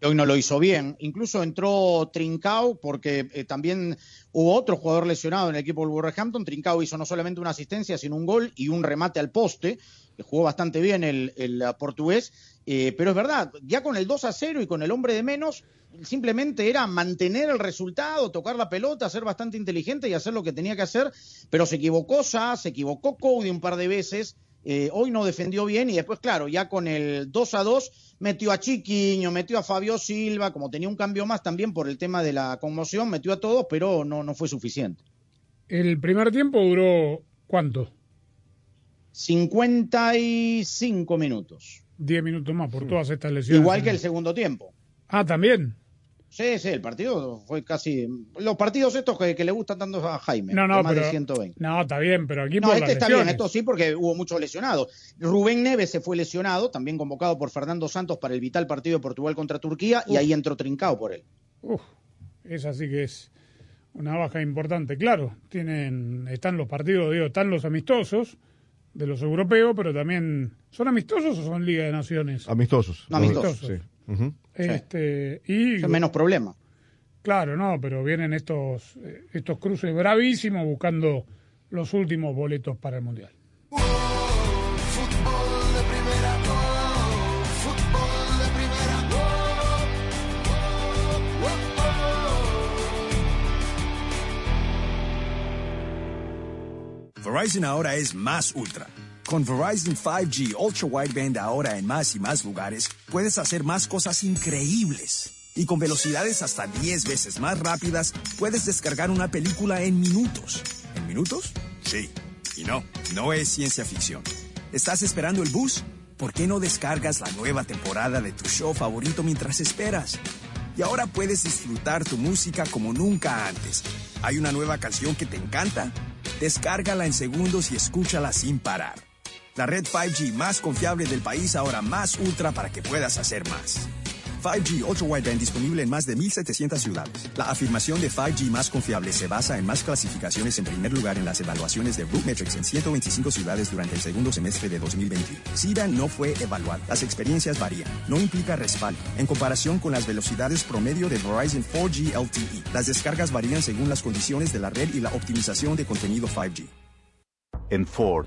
Hoy no lo hizo bien. Incluso entró Trincao porque eh, también hubo otro jugador lesionado en el equipo del Wolverhampton. Trincao hizo no solamente una asistencia, sino un gol y un remate al poste, que jugó bastante bien el, uh, portugués. Eh, pero es verdad, ya con el 2 a 0 y con el hombre de menos, simplemente era mantener el resultado, tocar la pelota, ser bastante inteligente y hacer lo que tenía que hacer. Pero se equivocó Sa, se equivocó Cody un par de veces. Eh, hoy no defendió bien y después, claro, ya con el 2 a 2 metió a Chiquiño, metió a Fabio Silva, como tenía un cambio más también por el tema de la conmoción, metió a todos, pero no, no fue suficiente. El primer tiempo duró ¿cuánto? 55 minutos. 10 minutos más por todas estas lesiones. Igual que el segundo tiempo. Ah, también. Sí, sí, el partido fue casi. Los partidos estos que, que le gustan tanto a Jaime. No, no, de más pero, de 120. No, está bien, pero aquí No, por este las está bien, esto sí, porque hubo muchos lesionados. Rubén Neves se fue lesionado, también convocado por Fernando Santos para el vital partido de Portugal contra Turquía, y ahí entró Trincao por él. Uf, esa sí que es una baja importante. Claro, tienen, están los partidos, digo, están los amistosos de los europeos, pero también son amistosos o son Liga de Naciones. Amistosos. No, amistosos. Sí. Este, y Es menos problema. Claro, no, pero vienen estos eh, estos cruces bravísimos buscando los últimos boletos para el mundial. Fútbol de primera, fútbol de primera, Verizon ahora es más ultra. Con Verizon 5G Ultra Wideband ahora en más y más lugares, puedes hacer más cosas increíbles. Y con velocidades hasta 10 veces más rápidas, puedes descargar una película en minutos. ¿En minutos? Sí. Y no, no es ciencia ficción. ¿Estás esperando el bus? ¿Por qué no descargas la nueva temporada de tu show favorito mientras esperas? Y ahora puedes disfrutar tu música como nunca antes. ¿Hay una nueva canción que te encanta? Descárgala en segundos y escúchala sin parar. La red 5G más confiable del país ahora más ultra para que puedas hacer más. 5G Ultra Wideband disponible en más de 1.700 ciudades. La afirmación de 5G más confiable se basa en más clasificaciones en primer lugar en las evaluaciones de Rootmetrics en 125 ciudades durante el segundo semestre de 2021. C-Band no fue evaluado. Las experiencias varían. No implica respaldo. En comparación con las velocidades promedio de Verizon 4G LTE, las descargas varían según las condiciones de la red y la optimización de contenido 5G. En Ford,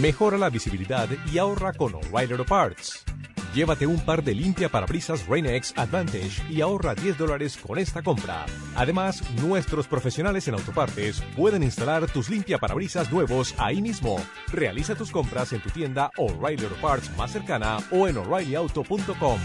Mejora la visibilidad y ahorra con O'Reilly Auto Parts. Llévate un par de limpia parabrisas Rain-X Advantage y ahorra 10 dólares con esta compra. Además, nuestros profesionales en autopartes pueden instalar tus limpia parabrisas nuevos ahí mismo. Realiza tus compras en tu tienda O'Reilly Auto Parts más cercana o en o'ReillyAuto.com.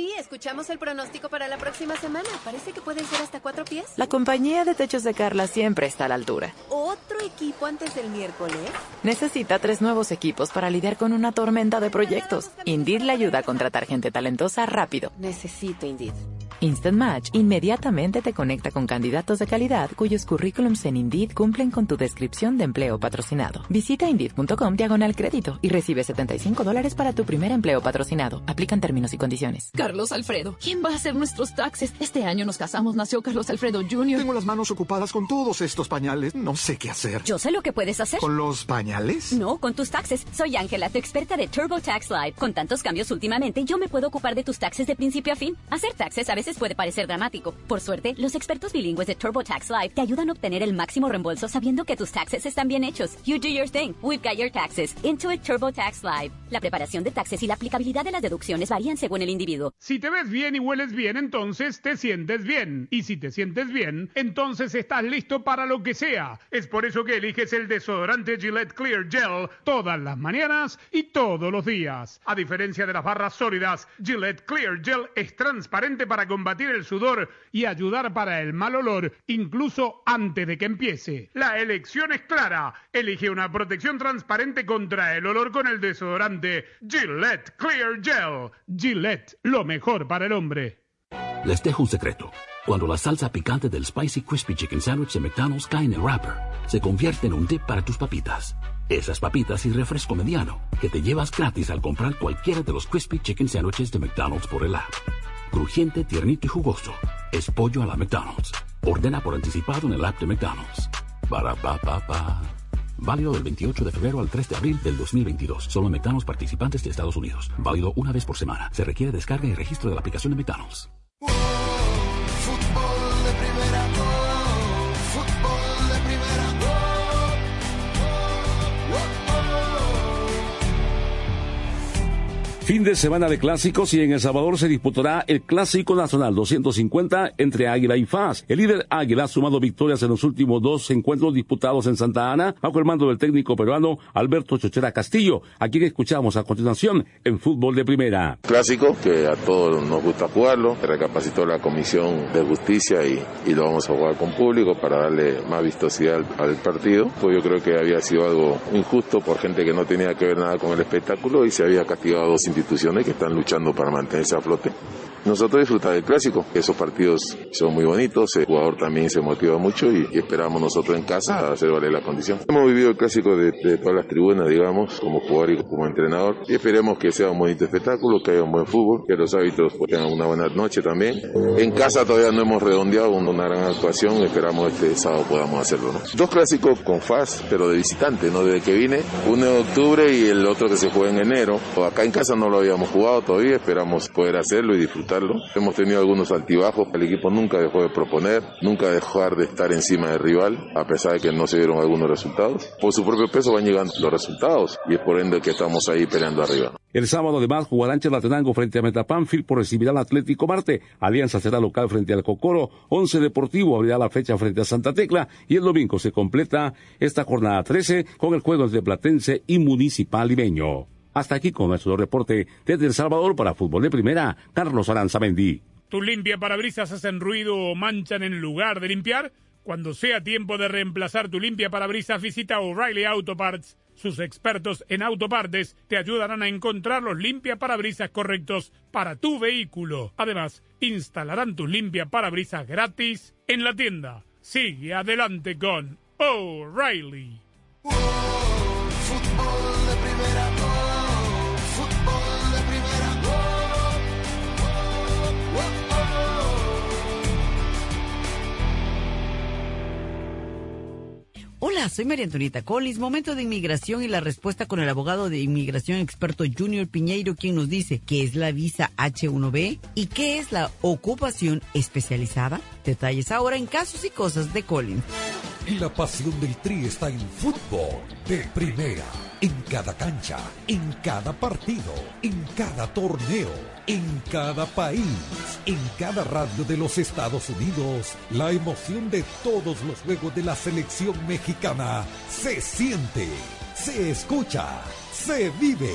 Sí, escuchamos el pronóstico para la próxima semana. Parece que pueden ser hasta cuatro pies. La compañía de techos de Carla siempre está a la altura. Otro equipo antes del miércoles? Necesita tres nuevos equipos para lidiar con una tormenta de proyectos. Indeed le ayuda a contratar gente talentosa rápido. Necesito Indeed. Instant Match inmediatamente te conecta con candidatos de calidad cuyos currículums en Indeed cumplen con tu descripción de empleo patrocinado. Visita Indeed.com diagonal crédito y recibe 75 dólares para tu primer empleo patrocinado. Aplican términos y condiciones. Carlos Alfredo, ¿quién va a hacer nuestros taxes? Este año nos casamos, nació Carlos Alfredo Jr. Tengo las manos ocupadas con todos estos pañales. No sé qué hacer. Yo sé lo que puedes hacer. ¿Con los pañales? No, con tus taxes. Soy Ángela, tu experta de TurboTax Live. Con tantos cambios últimamente, yo me puedo ocupar de tus taxes de principio a fin. Hacer taxes a veces puede parecer dramático. Por suerte, los expertos bilingües de TurboTax Live te ayudan a obtener el máximo reembolso sabiendo que tus taxes están bien hechos. You do your thing. We've got your taxes. Intuit TurboTax Live. La preparación de taxes y la aplicabilidad de las deducciones varían según el individuo. Si te ves bien y hueles bien, entonces te sientes bien. Y si te sientes bien, entonces estás listo para lo que sea. Es por eso que eliges el desodorante Gillette Clear Gel todas las mañanas y todos los días. A diferencia de las barras sólidas, Gillette Clear Gel es transparente para combatir el sudor y ayudar para el mal olor, incluso antes de que empiece. La elección es clara. Elige una protección transparente contra el olor con el desodorante Gillette Clear Gel. Gillette, lo mejor para el hombre. Les dejo un secreto. Cuando la salsa picante del Spicy Crispy Chicken Sandwich de McDonald's cae en el wrapper, se convierte en un dip para tus papitas. Esas papitas y refresco mediano que te llevas gratis al comprar cualquiera de los Crispy Chicken Sandwiches de McDonald's por el app. Crujiente, tiernito y jugoso. Es pollo a la McDonald's. Ordena por anticipado en el app de McDonald's. Para pa pa pa. Válido del 28 de febrero al 3 de abril del 2022. Solo en McDonald's participantes de Estados Unidos. Válido una vez por semana. Se requiere descarga y registro de la aplicación de McDonald's. Fútbol de primera, oh, fútbol de primera, oh, Fin de semana de clásicos y en El Salvador se disputará el Clásico Nacional 250 entre Águila y FAS. El líder Águila ha sumado victorias en los últimos dos encuentros disputados en Santa Ana bajo el mando del técnico peruano Alberto Chochera Castillo, a quien escuchamos a continuación en Fútbol de Primera. Clásico que a todos nos gusta jugarlo, recapacitó la Comisión de Justicia y, lo vamos a jugar con público para darle más vistosidad al, al partido. Pues yo creo que había sido algo injusto por gente que no tenía que ver nada con el espectáculo y se había castigado dos instituciones que están luchando para mantenerse a flote. Nosotros disfrutar del clásico, esos partidos son muy bonitos, el jugador también se motiva mucho y, esperamos nosotros en casa hacer valer la condición. Hemos vivido el clásico de, de todas las tribunas, digamos, como jugador y como entrenador y esperemos que sea un bonito espectáculo, que haya un buen fútbol, que los árbitros pues, tengan una buena noche también. En casa todavía no hemos redondeado una gran actuación, esperamos este sábado podamos hacerlo. Dos clásicos con FAS, pero de visitante, ¿no? Desde que vine, uno en octubre y el otro que se juega en enero. Acá en casa no lo habíamos jugado todavía, esperamos poder hacerlo y disfrutarlo. Hemos tenido algunos altibajos, el equipo nunca dejó de proponer, nunca dejar de estar encima del rival, a pesar de que no se dieron algunos resultados. Por su propio peso van llegando los resultados y es por ende que estamos ahí peleando arriba. El sábado además jugará en Chalatenango frente a Metapanfil por recibir al Atlético Marte. Alianza será local frente al Cocoro. Once Deportivo abrirá la fecha frente a Santa Tecla y el domingo se completa esta jornada 13 con el juego entre Platense y Municipal Limeño. Hasta aquí con nuestro reporte desde El Salvador para Fútbol de Primera, Carlos Aranzamendi. ¿Tu limpia parabrisas hacen ruido o manchan en lugar de limpiar? Cuando sea tiempo de reemplazar tu limpia parabrisas, visita O'Reilly Auto Parts. Sus expertos en autopartes te ayudarán a encontrar los limpia parabrisas correctos para tu vehículo. Además, instalarán tu limpia parabrisas gratis en la tienda. Sigue adelante con O'Reilly. Hola, soy María Antonieta Collis. Momento de inmigración y la respuesta con el abogado de inmigración experto Junior Piñeiro, quien nos dice qué es la visa H1B y qué es la ocupación especializada. Detalles ahora en casos y cosas de Collins. Y la pasión del Tri está en fútbol de primera. En cada cancha, en cada partido, en cada torneo, en cada país, en cada radio de los Estados Unidos. La emoción de todos los juegos de la selección mexicana se siente, se escucha, se vive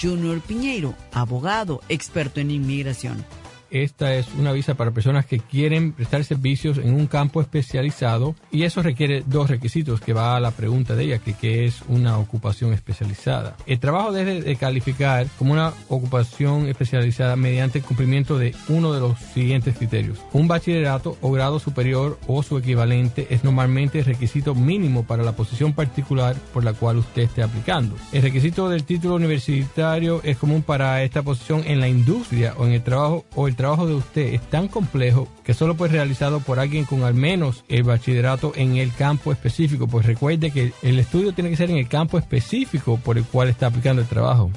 Junior Piñeiro, abogado, experto en inmigración. Esta es una visa para personas que quieren prestar servicios en un campo especializado y eso requiere dos requisitos que va a la pregunta de ella, que, es una ocupación especializada. El trabajo debe de calificar como una ocupación especializada mediante el cumplimiento de uno de los siguientes criterios. Un bachillerato o grado superior o su equivalente es normalmente el requisito mínimo para la posición particular por la cual usted esté aplicando. El requisito del título universitario es común para esta posición en la industria o en el trabajo o el trabajo de usted es tan complejo que solo puede ser realizado por alguien con al menos el bachillerato en el campo específico. Pues recuerde que el estudio tiene que ser en el campo específico por el cual está aplicando el trabajo.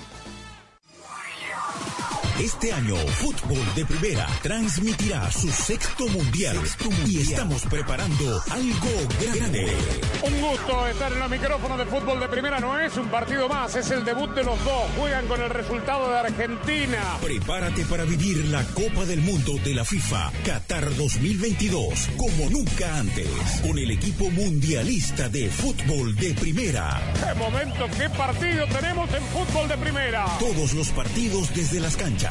Este año, Fútbol de Primera transmitirá su sexto mundial, y estamos preparando algo grande. Un gusto estar en los micrófonos de fútbol de primera. No es un partido más, es el debut de los dos. Juegan con el resultado de Argentina. Prepárate para vivir la Copa del Mundo de la FIFA Qatar 2022 como nunca antes, con el equipo mundialista de fútbol de primera. ¡Qué momento, qué partido tenemos en fútbol de primera! Todos los partidos desde las canchas,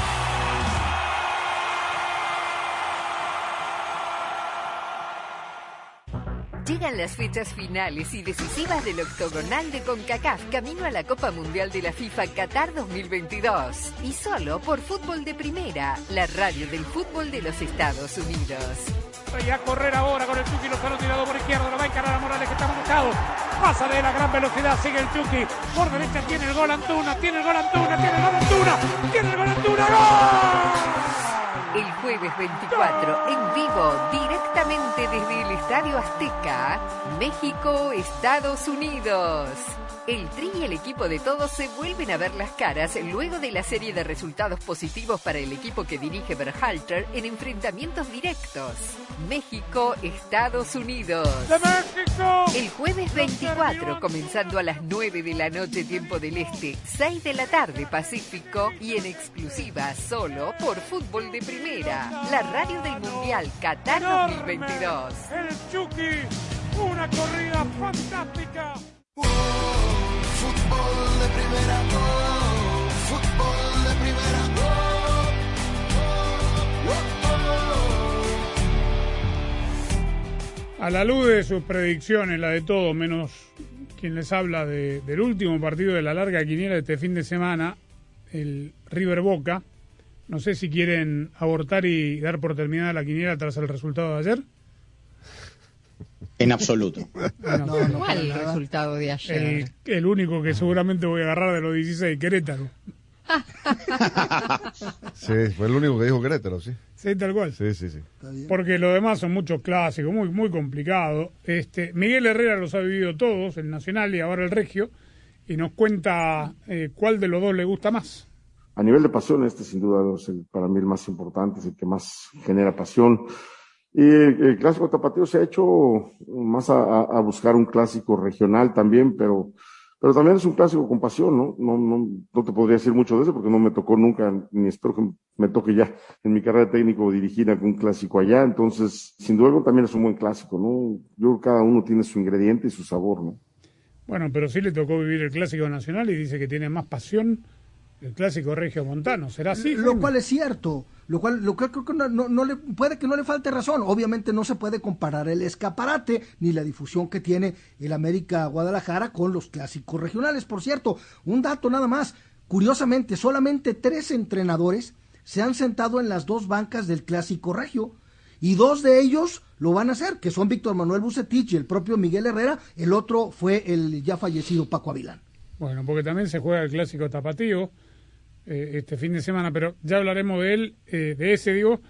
Llegan las fechas finales y decisivas del octogonal de CONCACAF camino a la Copa Mundial de la FIFA Qatar 2022. Y solo por Fútbol de Primera, la radio del fútbol de los Estados Unidos. Voy a correr ahora con el Chucky Lozano tirado por izquierda, lo va a encarar a Morales que está marcado. Pasa de la gran velocidad, sigue el Chucky. Por derecha tiene el gol Antuna, tiene el gol Antuna, tiene el gol Antuna, tiene el gol Antuna, ¡gol! El jueves 24, en vivo, directamente desde el Estadio Azteca, México, Estados Unidos. El Tri y el equipo de todos se vuelven a ver las caras luego de la serie de resultados positivos para el equipo que dirige Berhalter en enfrentamientos directos. México, Estados Unidos. ¡De México! El jueves 24, comenzando a las 9 de la noche tiempo del Este, 6 de la tarde Pacífico y en exclusiva solo por Fútbol de Primera, la radio del Mundial Qatar 2022. El Chucky, una corrida fantástica. Fútbol de primera, oh, fútbol de primera, oh, A la luz de sus predicciones, la de todos, menos quien les habla de- del último partido de la larga quiniela de este fin de semana, el River Boca. No sé si quieren abortar y dar por terminada la quiniela tras el resultado de ayer. En absoluto. ¿Cuál el resultado de ayer? El, el único que seguramente voy a agarrar de los 16, Querétaro. Sí, fue el único que dijo Querétaro, sí. Sí, tal cual. Sí, sí, sí. Porque los demás son muchos clásicos, muy, muy complicado. Este, Miguel Herrera los ha vivido todos, el Nacional y ahora el Regio, y nos cuenta eh, cuál de los dos le gusta más. A nivel de pasión, este sin duda es el, para mí el más importante, es el que más genera pasión. Y el, el clásico tapatío se ha hecho más a buscar un clásico regional también, pero, pero también es un clásico con pasión, ¿no? No, no, no te podría decir mucho de eso porque no me tocó nunca, ni espero que me toque ya en mi carrera técnico dirigir algún clásico allá. Entonces, sin duda también es un buen clásico, ¿no? Yo creo que cada uno tiene su ingrediente y su sabor, ¿no? Bueno, pero sí le tocó vivir el Clásico Nacional y dice que tiene más pasión el Clásico Regio Montano. ¿Será así? Lo cual es cierto, lo cual, lo cual creo que no, no- no le, puede que no le falte razón. Obviamente no se puede comparar el escaparate ni la difusión que tiene el América Guadalajara con los clásicos regionales. Por cierto, un dato nada más. Curiosamente, solamente tres entrenadores se han sentado en las dos bancas del clásico regio. y dos de ellos lo van a hacer, que son Víctor Manuel Bucetich y el propio Miguel Herrera, el otro fue el ya fallecido Paco Avilán. Bueno, porque también se juega el clásico tapatío eh, este fin de semana, pero ya hablaremos de él, eh, de ese digo.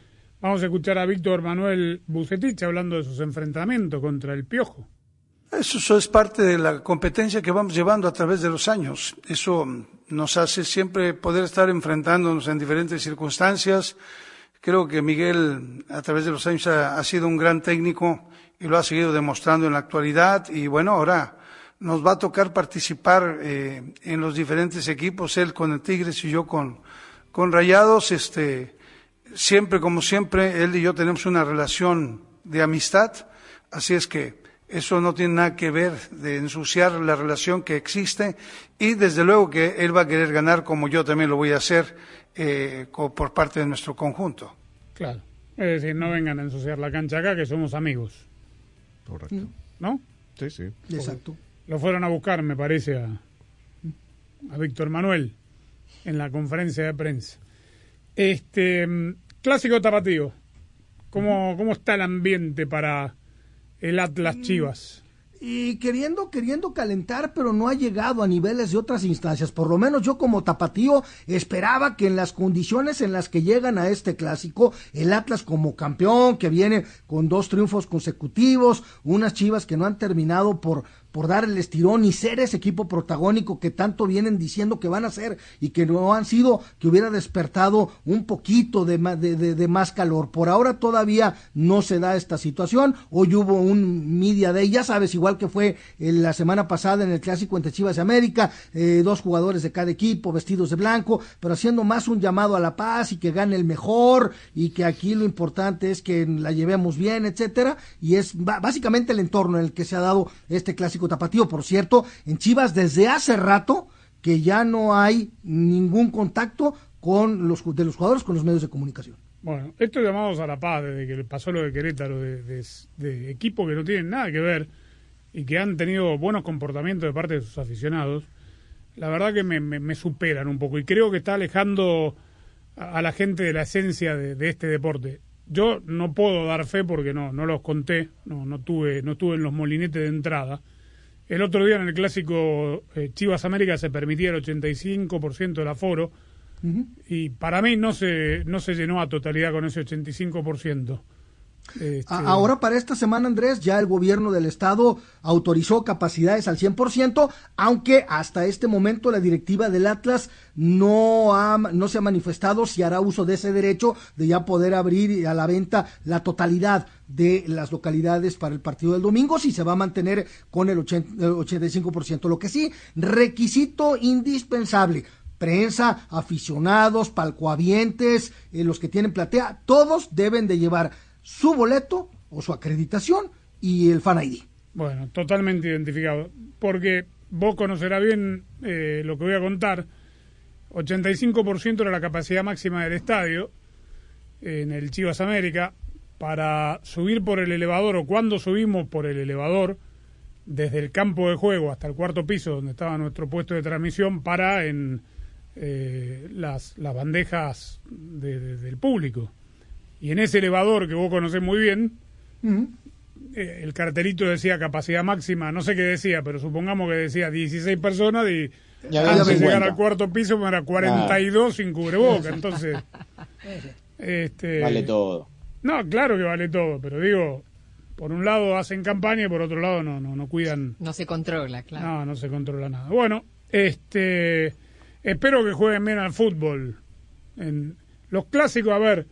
Vamos a escuchar a Víctor Manuel Bucetich hablando de sus enfrentamientos contra el Piojo. Eso, es parte de la competencia que vamos llevando a través de los años. Eso nos hace siempre poder estar enfrentándonos en diferentes circunstancias. Creo que Miguel, a través de los años, ha, ha sido un gran técnico y lo ha seguido demostrando en la actualidad. Y bueno, ahora nos va a tocar participar eh, en los diferentes equipos, él con el Tigres y yo con, con Rayados. Este, siempre, como siempre, él y yo tenemos una relación de amistad, así es que eso no tiene nada que ver de ensuciar la relación que existe y desde luego que él va a querer ganar como yo también lo voy a hacer eh, co- por parte de nuestro conjunto. Claro. Es decir, no vengan a ensuciar la cancha acá, que somos amigos. Correcto. ¿No? Sí, sí. Exacto. Lo fueron a buscar, me parece, a, a Víctor Manuel en la conferencia de prensa. Este mm, clásico tapatío. ¿Cómo, ¿Cómo está el ambiente para el Atlas Chivas? y queriendo, queriendo calentar, pero no ha llegado a niveles de otras instancias. Por lo menos yo como tapatío esperaba que en las condiciones en las que llegan a este clásico, el Atlas como campeón, que viene con dos triunfos consecutivos, unas chivas que no han terminado por, por dar el estirón y ser ese equipo protagónico que tanto vienen diciendo que van a ser y que no han sido, que hubiera despertado un poquito de, de, más calor. Por ahora todavía no se da esta situación. Hoy hubo un media day, ya sabes, igual que fue la semana pasada en el clásico entre Chivas y América, eh, dos jugadores de cada equipo vestidos de blanco, pero haciendo más un llamado a la paz y que gane el mejor y que aquí lo importante es que la llevemos bien, etcétera, y es básicamente el entorno en el que se ha dado este clásico tapatío. Por cierto, en Chivas desde hace rato que ya no hay ningún contacto con los de los jugadores con los medios de comunicación. Bueno, estos llamados a la paz desde que pasó lo de Querétaro, de, de, equipos que no tienen nada que ver y que han tenido buenos comportamientos de parte de sus aficionados, la verdad que me, superan un poco y creo que está alejando a, la gente de la esencia de, de este deporte. Yo no puedo dar fe porque no, no los conté, no, no tuve, no estuve en los molinetes de entrada. El otro día en el clásico eh, Chivas América se permitía el 85% del aforo y para mí no se, no se llenó a totalidad con ese 85%. Este, Ahora para esta semana, Andrés, ya el gobierno del estado autorizó capacidades al 100%, aunque hasta este momento la directiva del Atlas no, ha, no se ha manifestado si hará uso de ese derecho de ya poder abrir a la venta la totalidad de las localidades para el partido del domingo, si se va a mantener con el 80 el 85%. Lo que sí, requisito indispensable, prensa, aficionados, palcoavientes, eh, los que tienen platea, todos deben de llevar su boleto o su acreditación y el fan ID. Bueno, totalmente identificado. Porque vos conocerás bien eh, lo que voy a contar. 85% era la capacidad máxima del estadio en el Chivas América. Para subir por el elevador o cuando subimos por el elevador, desde el campo de juego hasta el cuarto piso donde estaba nuestro puesto de transmisión, para en eh, las, las bandejas de- de- del público. Y en ese elevador que vos conocés muy bien, eh, el cartelito decía capacidad máxima, no sé qué decía, pero supongamos que decía 16 personas y antes de 50. llegar al cuarto piso me era 42 sin cubreboca, entonces... este, Vale todo. No, claro que vale todo, pero digo, por un lado hacen campaña y por otro lado no, no, no cuidan... No se controla, claro. No, no se controla nada. Bueno, este, espero que jueguen bien al fútbol. En los clásicos, a ver,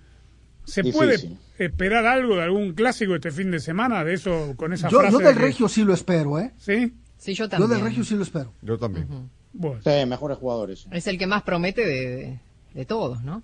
¿se Difícil. puede esperar algo de algún clásico este fin de semana? De eso, con esa Yo, frase. yo de del que- Regio sí lo espero, ¿eh? ¿Sí? Sí, yo Yo también. del Regio sí lo espero. Yo también. Bueno. Sí, mejores jugadores. Es el que más promete de, de, de todos, ¿no?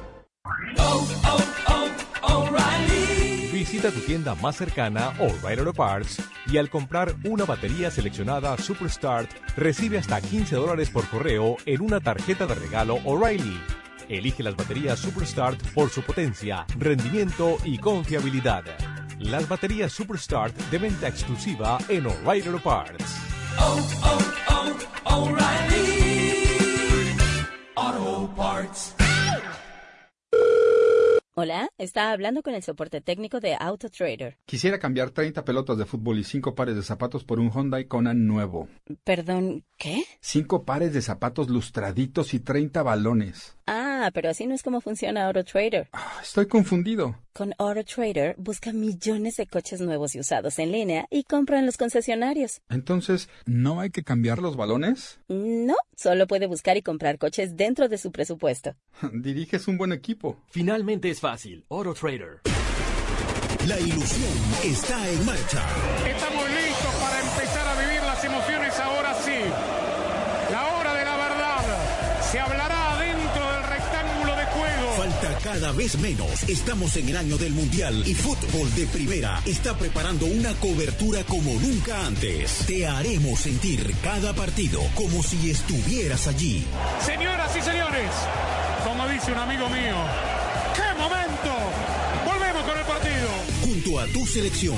Visita tu tienda más cercana O'Reilly Auto Parts y al comprar una batería seleccionada Superstart recibe hasta 15 dólares por correo en una tarjeta de regalo O'Reilly. Elige las baterías Superstart por su potencia, rendimiento y confiabilidad. Las baterías Superstart de venta exclusiva en O'Reilly Auto Parts. Auto Parts. Hola, está hablando con el soporte técnico de AutoTrader. Quisiera cambiar 30 pelotas de fútbol y 5 pares de zapatos por un Hyundai Kona nuevo. Perdón, ¿qué? 5 pares de zapatos lustraditos y 30 balones. Ah, pero así no es como funciona AutoTrader. Estoy confundido. Con AutoTrader busca millones de coches nuevos y usados en línea y compra en los concesionarios. Entonces, ¿no hay que cambiar los balones? No, solo puede buscar y comprar coches dentro de su presupuesto. Diriges un buen equipo. Finalmente es fácil. AutoTrader. La ilusión está en marcha. Estamos cada vez menos. Estamos en el año del Mundial y Fútbol de Primera está preparando una cobertura como nunca antes. Te haremos sentir cada partido como si estuvieras allí. Señoras y señores, como dice un amigo mío, ¡qué momento! Volvemos con el partido. Junto a tu selección,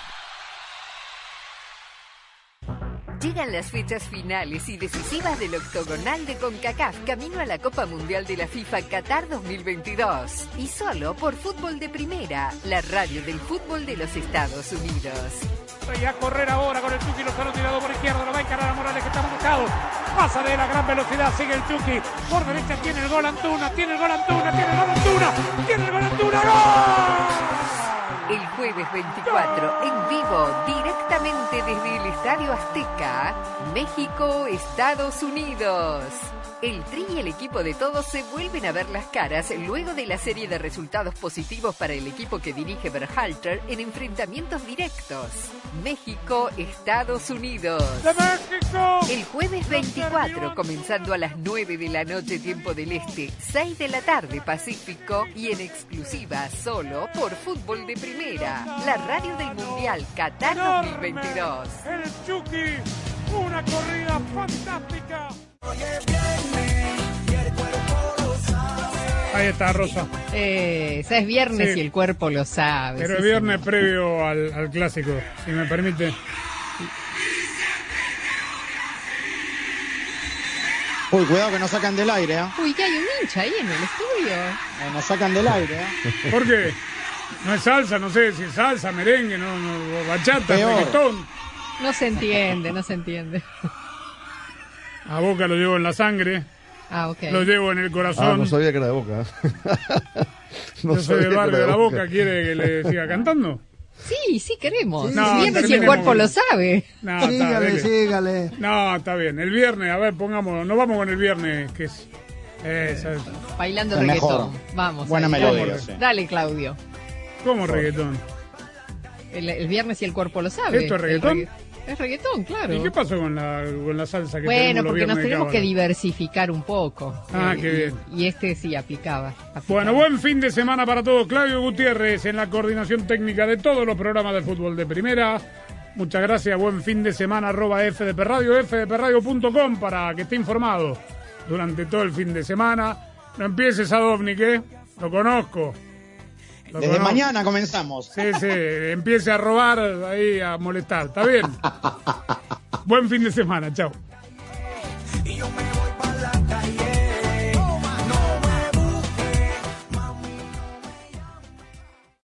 Llegan las fechas finales y decisivas del octogonal de CONCACAF camino a la Copa Mundial de la FIFA Qatar 2022. Y solo por Fútbol de Primera, la radio del fútbol de los Estados Unidos. Y a correr ahora con el Chucky Lozano tirado por izquierda, lo va a encarar a Morales que está buscado. Pasa de la gran velocidad, sigue el Chucky. Por derecha tiene el gol Antuna, tiene el gol Antuna, tiene el gol Antuna, tiene el gol Antuna, ¡gol! El jueves 24, en vivo, directamente desde el Estadio Azteca, México, Estados Unidos. El Tri y el equipo de todos se vuelven a ver las caras luego de la serie de resultados positivos para el equipo que dirige Berhalter en enfrentamientos directos. México, Estados Unidos. ¡De México! El jueves 24, comenzando a las 9 de la noche tiempo del Este, 6 de la tarde Pacífico y en exclusiva solo por Fútbol de Primera, la radio del Mundial Qatar 2022. El Chucky, una corrida fantástica. Ahí está, Rosa. Eh, es viernes Sí. y el cuerpo lo sabe. Pero sí, el viernes señor. previo al, al clásico, si me permite. Uy, cuidado que nos sacan del aire, ¿eh? Uy, que hay un hincha ahí en el estudio. Eh, Nos sacan del aire, ¿eh? ¿Por qué? No es salsa, no sé si es salsa, merengue, no, no, bachata, reggaetón. No se entiende, no se entiende. A Boca lo llevo en la sangre, Ah, ok. lo llevo en el Ah, corazón. no sabía que era de boca. No Yo soy del barrio de la Boca, ¿quiere que le siga cantando? Sí, sí queremos. No, el viernes y el cuerpo lo sabe. No, Sígale, sígale. No, está bien. El viernes, a ver, pongamos, no vamos con el viernes, que es... Bailando El mejor. reggaetón. Vamos. Buena ahí. melodía, Dale, sí. Dale, Claudio. ¿Cómo reggaetón? El, el viernes y el cuerpo lo sabe. ¿Esto es El reggaetón? Es reggaetón, claro. ¿Y qué pasó con la, con la salsa que Bueno, porque nos tenemos que diversificar un poco. Ah, Eh, qué bien. Y este sí aplicaba. aplicaba. Bueno, buen fin de semana para todos. Claudio Gutiérrez en la coordinación técnica de todos los programas de fútbol de primera. Muchas gracias. Buen fin de semana. Arroba FDP Radio, fdpradio.com para que esté informado durante todo el fin de semana. No empieces a Dovnik, ¿eh? Lo conozco. Desde mañana comenzamos. Sí, sí, empiece a robar ahí, a molestar. Está bien. Buen fin de semana, chao.